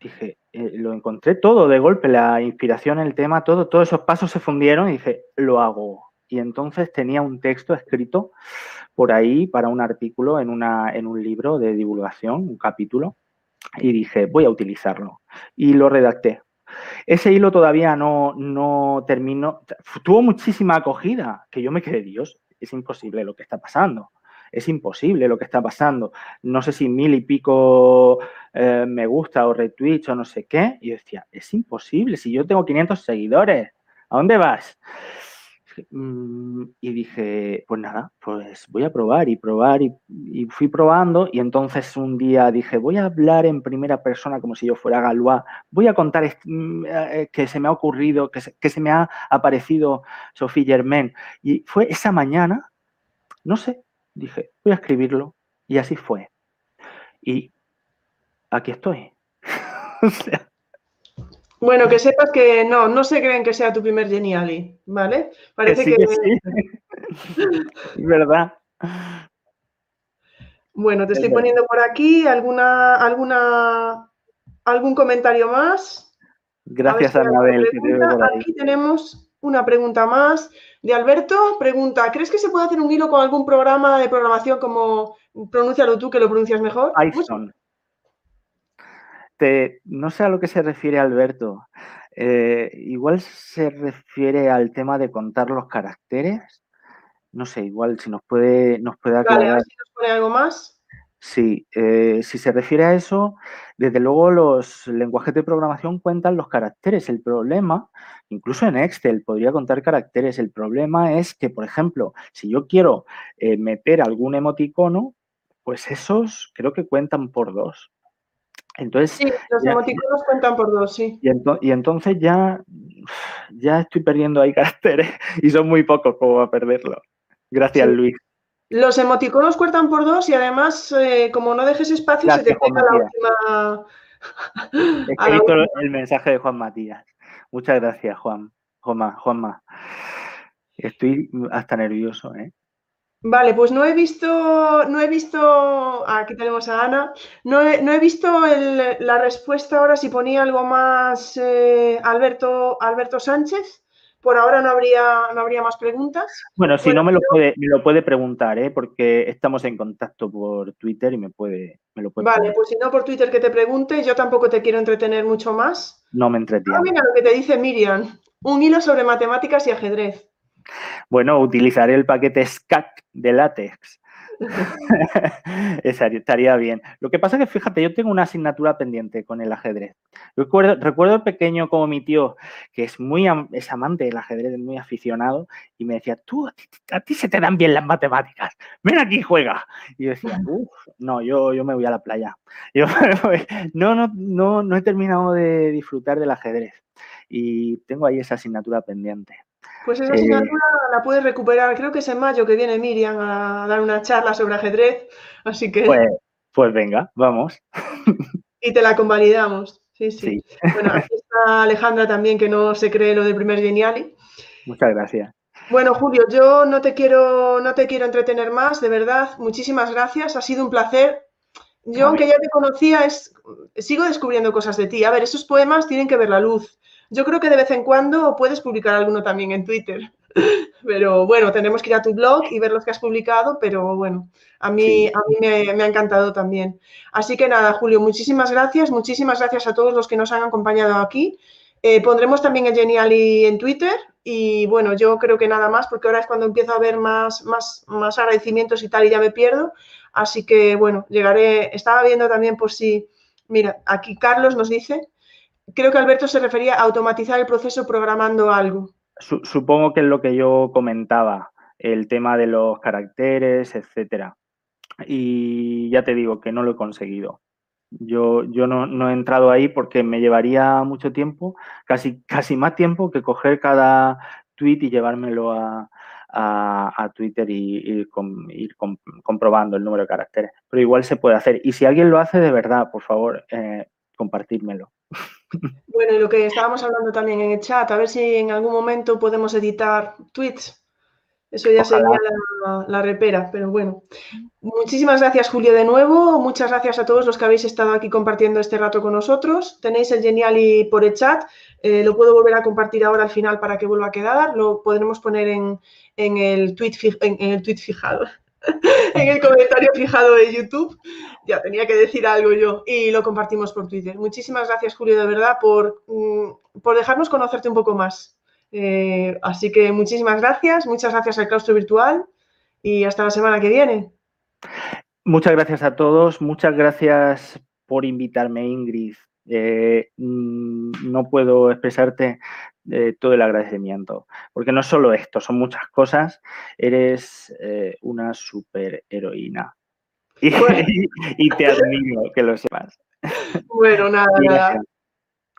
[SPEAKER 2] Dije, eh, lo encontré todo de golpe, la inspiración, el tema, todo, todos esos pasos se fundieron y dije, lo hago. Y entonces tenía un texto escrito por ahí para un artículo en, una, en un libro de divulgación, un capítulo, y dije, voy a utilizarlo. Y lo redacté. Ese hilo todavía no, no terminó, tuvo muchísima acogida, que yo me quedé, Dios, es imposible lo que está pasando. Es imposible lo que está pasando. No sé si mil y pico eh, me gusta o retweets o no sé qué. Y yo decía, es imposible. Si yo tengo 500 seguidores, ¿a dónde vas? Mm, y dije, pues nada, pues voy a probar y probar y, fui probando y entonces un día dije, voy a hablar en primera persona como si yo fuera Galois, voy a contar mm, eh, que se me ha ocurrido, que se me ha aparecido Sophie Germain. Y fue esa mañana, no sé, dije, voy a escribirlo y así fue. Y aquí estoy. o sea,
[SPEAKER 1] bueno, que sepas que no, no se creen que sea tu primer Geniali, ¿vale?
[SPEAKER 2] Parece que... Sí. ¿Verdad?
[SPEAKER 1] Bueno, te estoy poniendo por aquí alguna, alguna, algún comentario más.
[SPEAKER 2] Gracias, Anabel.
[SPEAKER 1] Aquí tenemos una pregunta más de Alberto. Pregunta, ¿crees que se puede hacer un hilo con algún programa de programación como, pronúncialo tú, que lo pronuncias mejor?
[SPEAKER 2] Python no sé a lo que se refiere Alberto. Eh, igual se refiere al tema de contar los caracteres. No sé, igual si nos puede, nos puede aclarar.
[SPEAKER 1] Vale, si nos pone algo más.
[SPEAKER 2] Sí, eh, si se refiere a eso, desde luego los lenguajes de programación cuentan los caracteres. El problema, incluso en Excel podría contar caracteres. El problema es que, por ejemplo, si yo quiero eh, meter algún emoticono, pues esos creo que cuentan por dos. Entonces,
[SPEAKER 1] sí, los emoticonos cuentan por dos, sí.
[SPEAKER 2] Y, entonces ya, ya estoy perdiendo ahí caracteres y son muy pocos como a perderlo. Gracias, Luis.
[SPEAKER 1] Los emoticonos cuentan por dos y además, eh, como no dejes espacio, se te pega la última.
[SPEAKER 2] He escrito el mensaje de Juan Matías. Muchas gracias, Juan. Juanma, Juanma. Estoy hasta nervioso, ¿eh?
[SPEAKER 1] Vale, pues no he visto, no he visto, aquí tenemos a Ana, no he, visto la respuesta ahora si ponía algo más eh, Alberto, Alberto Sánchez. Por ahora no habría, no habría más preguntas.
[SPEAKER 2] Bueno, si no me lo, puede, me lo puede preguntar, ¿eh? porque estamos en contacto por Twitter y me puede, me lo puede
[SPEAKER 1] Vale, pues si no por Twitter que te pregunte, yo tampoco te quiero entretener mucho más.
[SPEAKER 2] No me entretiene.
[SPEAKER 1] Ah, mira lo que te dice Miriam, un hilo sobre matemáticas y ajedrez.
[SPEAKER 2] Bueno, utilizaré el paquete SCAC de látex Estaría bien. Lo que pasa es que, fíjate, yo tengo una asignatura pendiente con el ajedrez. Recuerdo, recuerdo pequeño como mi tío, que es muy es amante del ajedrez, muy aficionado, y me decía, tú, a ti, se te dan bien las matemáticas, ven aquí y juega. Y yo decía, no, yo, yo me voy a la playa. Yo, no, no, no, no he terminado de disfrutar del ajedrez. Y tengo ahí esa asignatura pendiente.
[SPEAKER 1] Pues esa asignatura la puedes recuperar, creo que es en mayo que viene Miriam a dar una charla sobre ajedrez, así que...
[SPEAKER 2] Pues, pues venga, vamos.
[SPEAKER 1] Y te la convalidamos, sí, sí, Bueno, aquí está Alejandra también, que no se cree lo del primer Geniali.
[SPEAKER 2] Muchas gracias.
[SPEAKER 1] Bueno, Julio, yo no te quiero, no te quiero entretener más, de verdad, muchísimas gracias, ha sido un placer. Yo, aunque ya te conocía, es, sigo descubriendo cosas de ti. A ver, esos poemas tienen que ver la luz. Yo creo que de vez en cuando puedes publicar alguno también en Twitter. Pero bueno, tenemos que ir a tu blog y ver los que has publicado, pero bueno, a mí, a mí me, ha encantado también. Así que nada, Julio, muchísimas gracias, muchísimas gracias a todos los que nos han acompañado aquí. Eh, pondremos también el Geniali en Twitter y bueno, yo creo que nada más, porque ahora es cuando empiezo a ver más, más, más agradecimientos y tal y ya me pierdo. Así que bueno, llegaré, estaba viendo también por si, mira, aquí Carlos nos dice, creo que Alberto se refería a automatizar el proceso programando algo.
[SPEAKER 2] Supongo que es lo que yo comentaba, el tema de los caracteres, etcétera. Y ya te digo que no lo he conseguido. Yo, yo no, he entrado ahí porque me llevaría mucho tiempo, casi, casi más tiempo que coger cada tweet y llevármelo a, Twitter y, ir comprobando el número de caracteres. Pero igual se puede hacer. Y si alguien lo hace de verdad, por favor, eh, compartírmelo.
[SPEAKER 1] Bueno, y lo que estábamos hablando también en el chat, a ver si en algún momento podemos editar tweets. Eso ya sería la, repera, pero bueno. Muchísimas gracias, Julio, de nuevo. Muchas gracias a todos los que habéis estado aquí compartiendo este rato con nosotros. Tenéis el Geniali por el chat. Eh, lo puedo volver a compartir ahora al final para que vuelva a quedar. Lo podremos poner en, el, tweet, en el tweet fijado. en el comentario fijado de YouTube. Ya tenía que decir algo yo y lo compartimos por Twitter. Muchísimas gracias, Julio, de verdad, por, mm, por dejarnos conocerte un poco más. Eh, así que muchísimas gracias, muchas gracias al claustro virtual y hasta la semana que viene.
[SPEAKER 2] Muchas gracias a todos, muchas gracias por invitarme, Ingrid. Eh, mm, no puedo expresarte eh, todo el agradecimiento, porque no solo esto, son muchas cosas. Eres eh, una super heroína y, te admiro que lo sepas.
[SPEAKER 1] Bueno, nada, nada.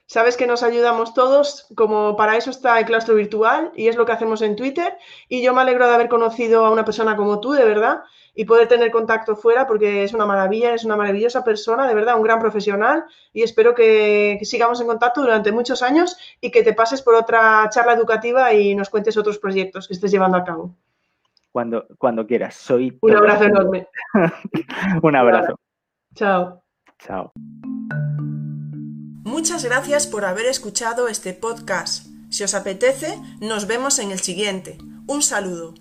[SPEAKER 1] Sabes que nos ayudamos todos, como para eso está el claustro virtual y es lo que hacemos en Twitter. Y yo me alegro de haber conocido a una persona como tú, de verdad, y poder tener contacto fuera porque es una maravilla, es una maravillosa persona, de verdad, un gran profesional y espero que, sigamos en contacto durante muchos años y que te pases por otra charla educativa y nos cuentes otros proyectos que estés llevando a cabo.
[SPEAKER 2] Cuando, cuando quieras. Soy
[SPEAKER 1] un abrazo enorme.
[SPEAKER 2] un abrazo.
[SPEAKER 1] Chao.
[SPEAKER 2] Chao.
[SPEAKER 1] Muchas gracias por haber escuchado este podcast. Si os apetece, nos vemos en el siguiente. Un saludo.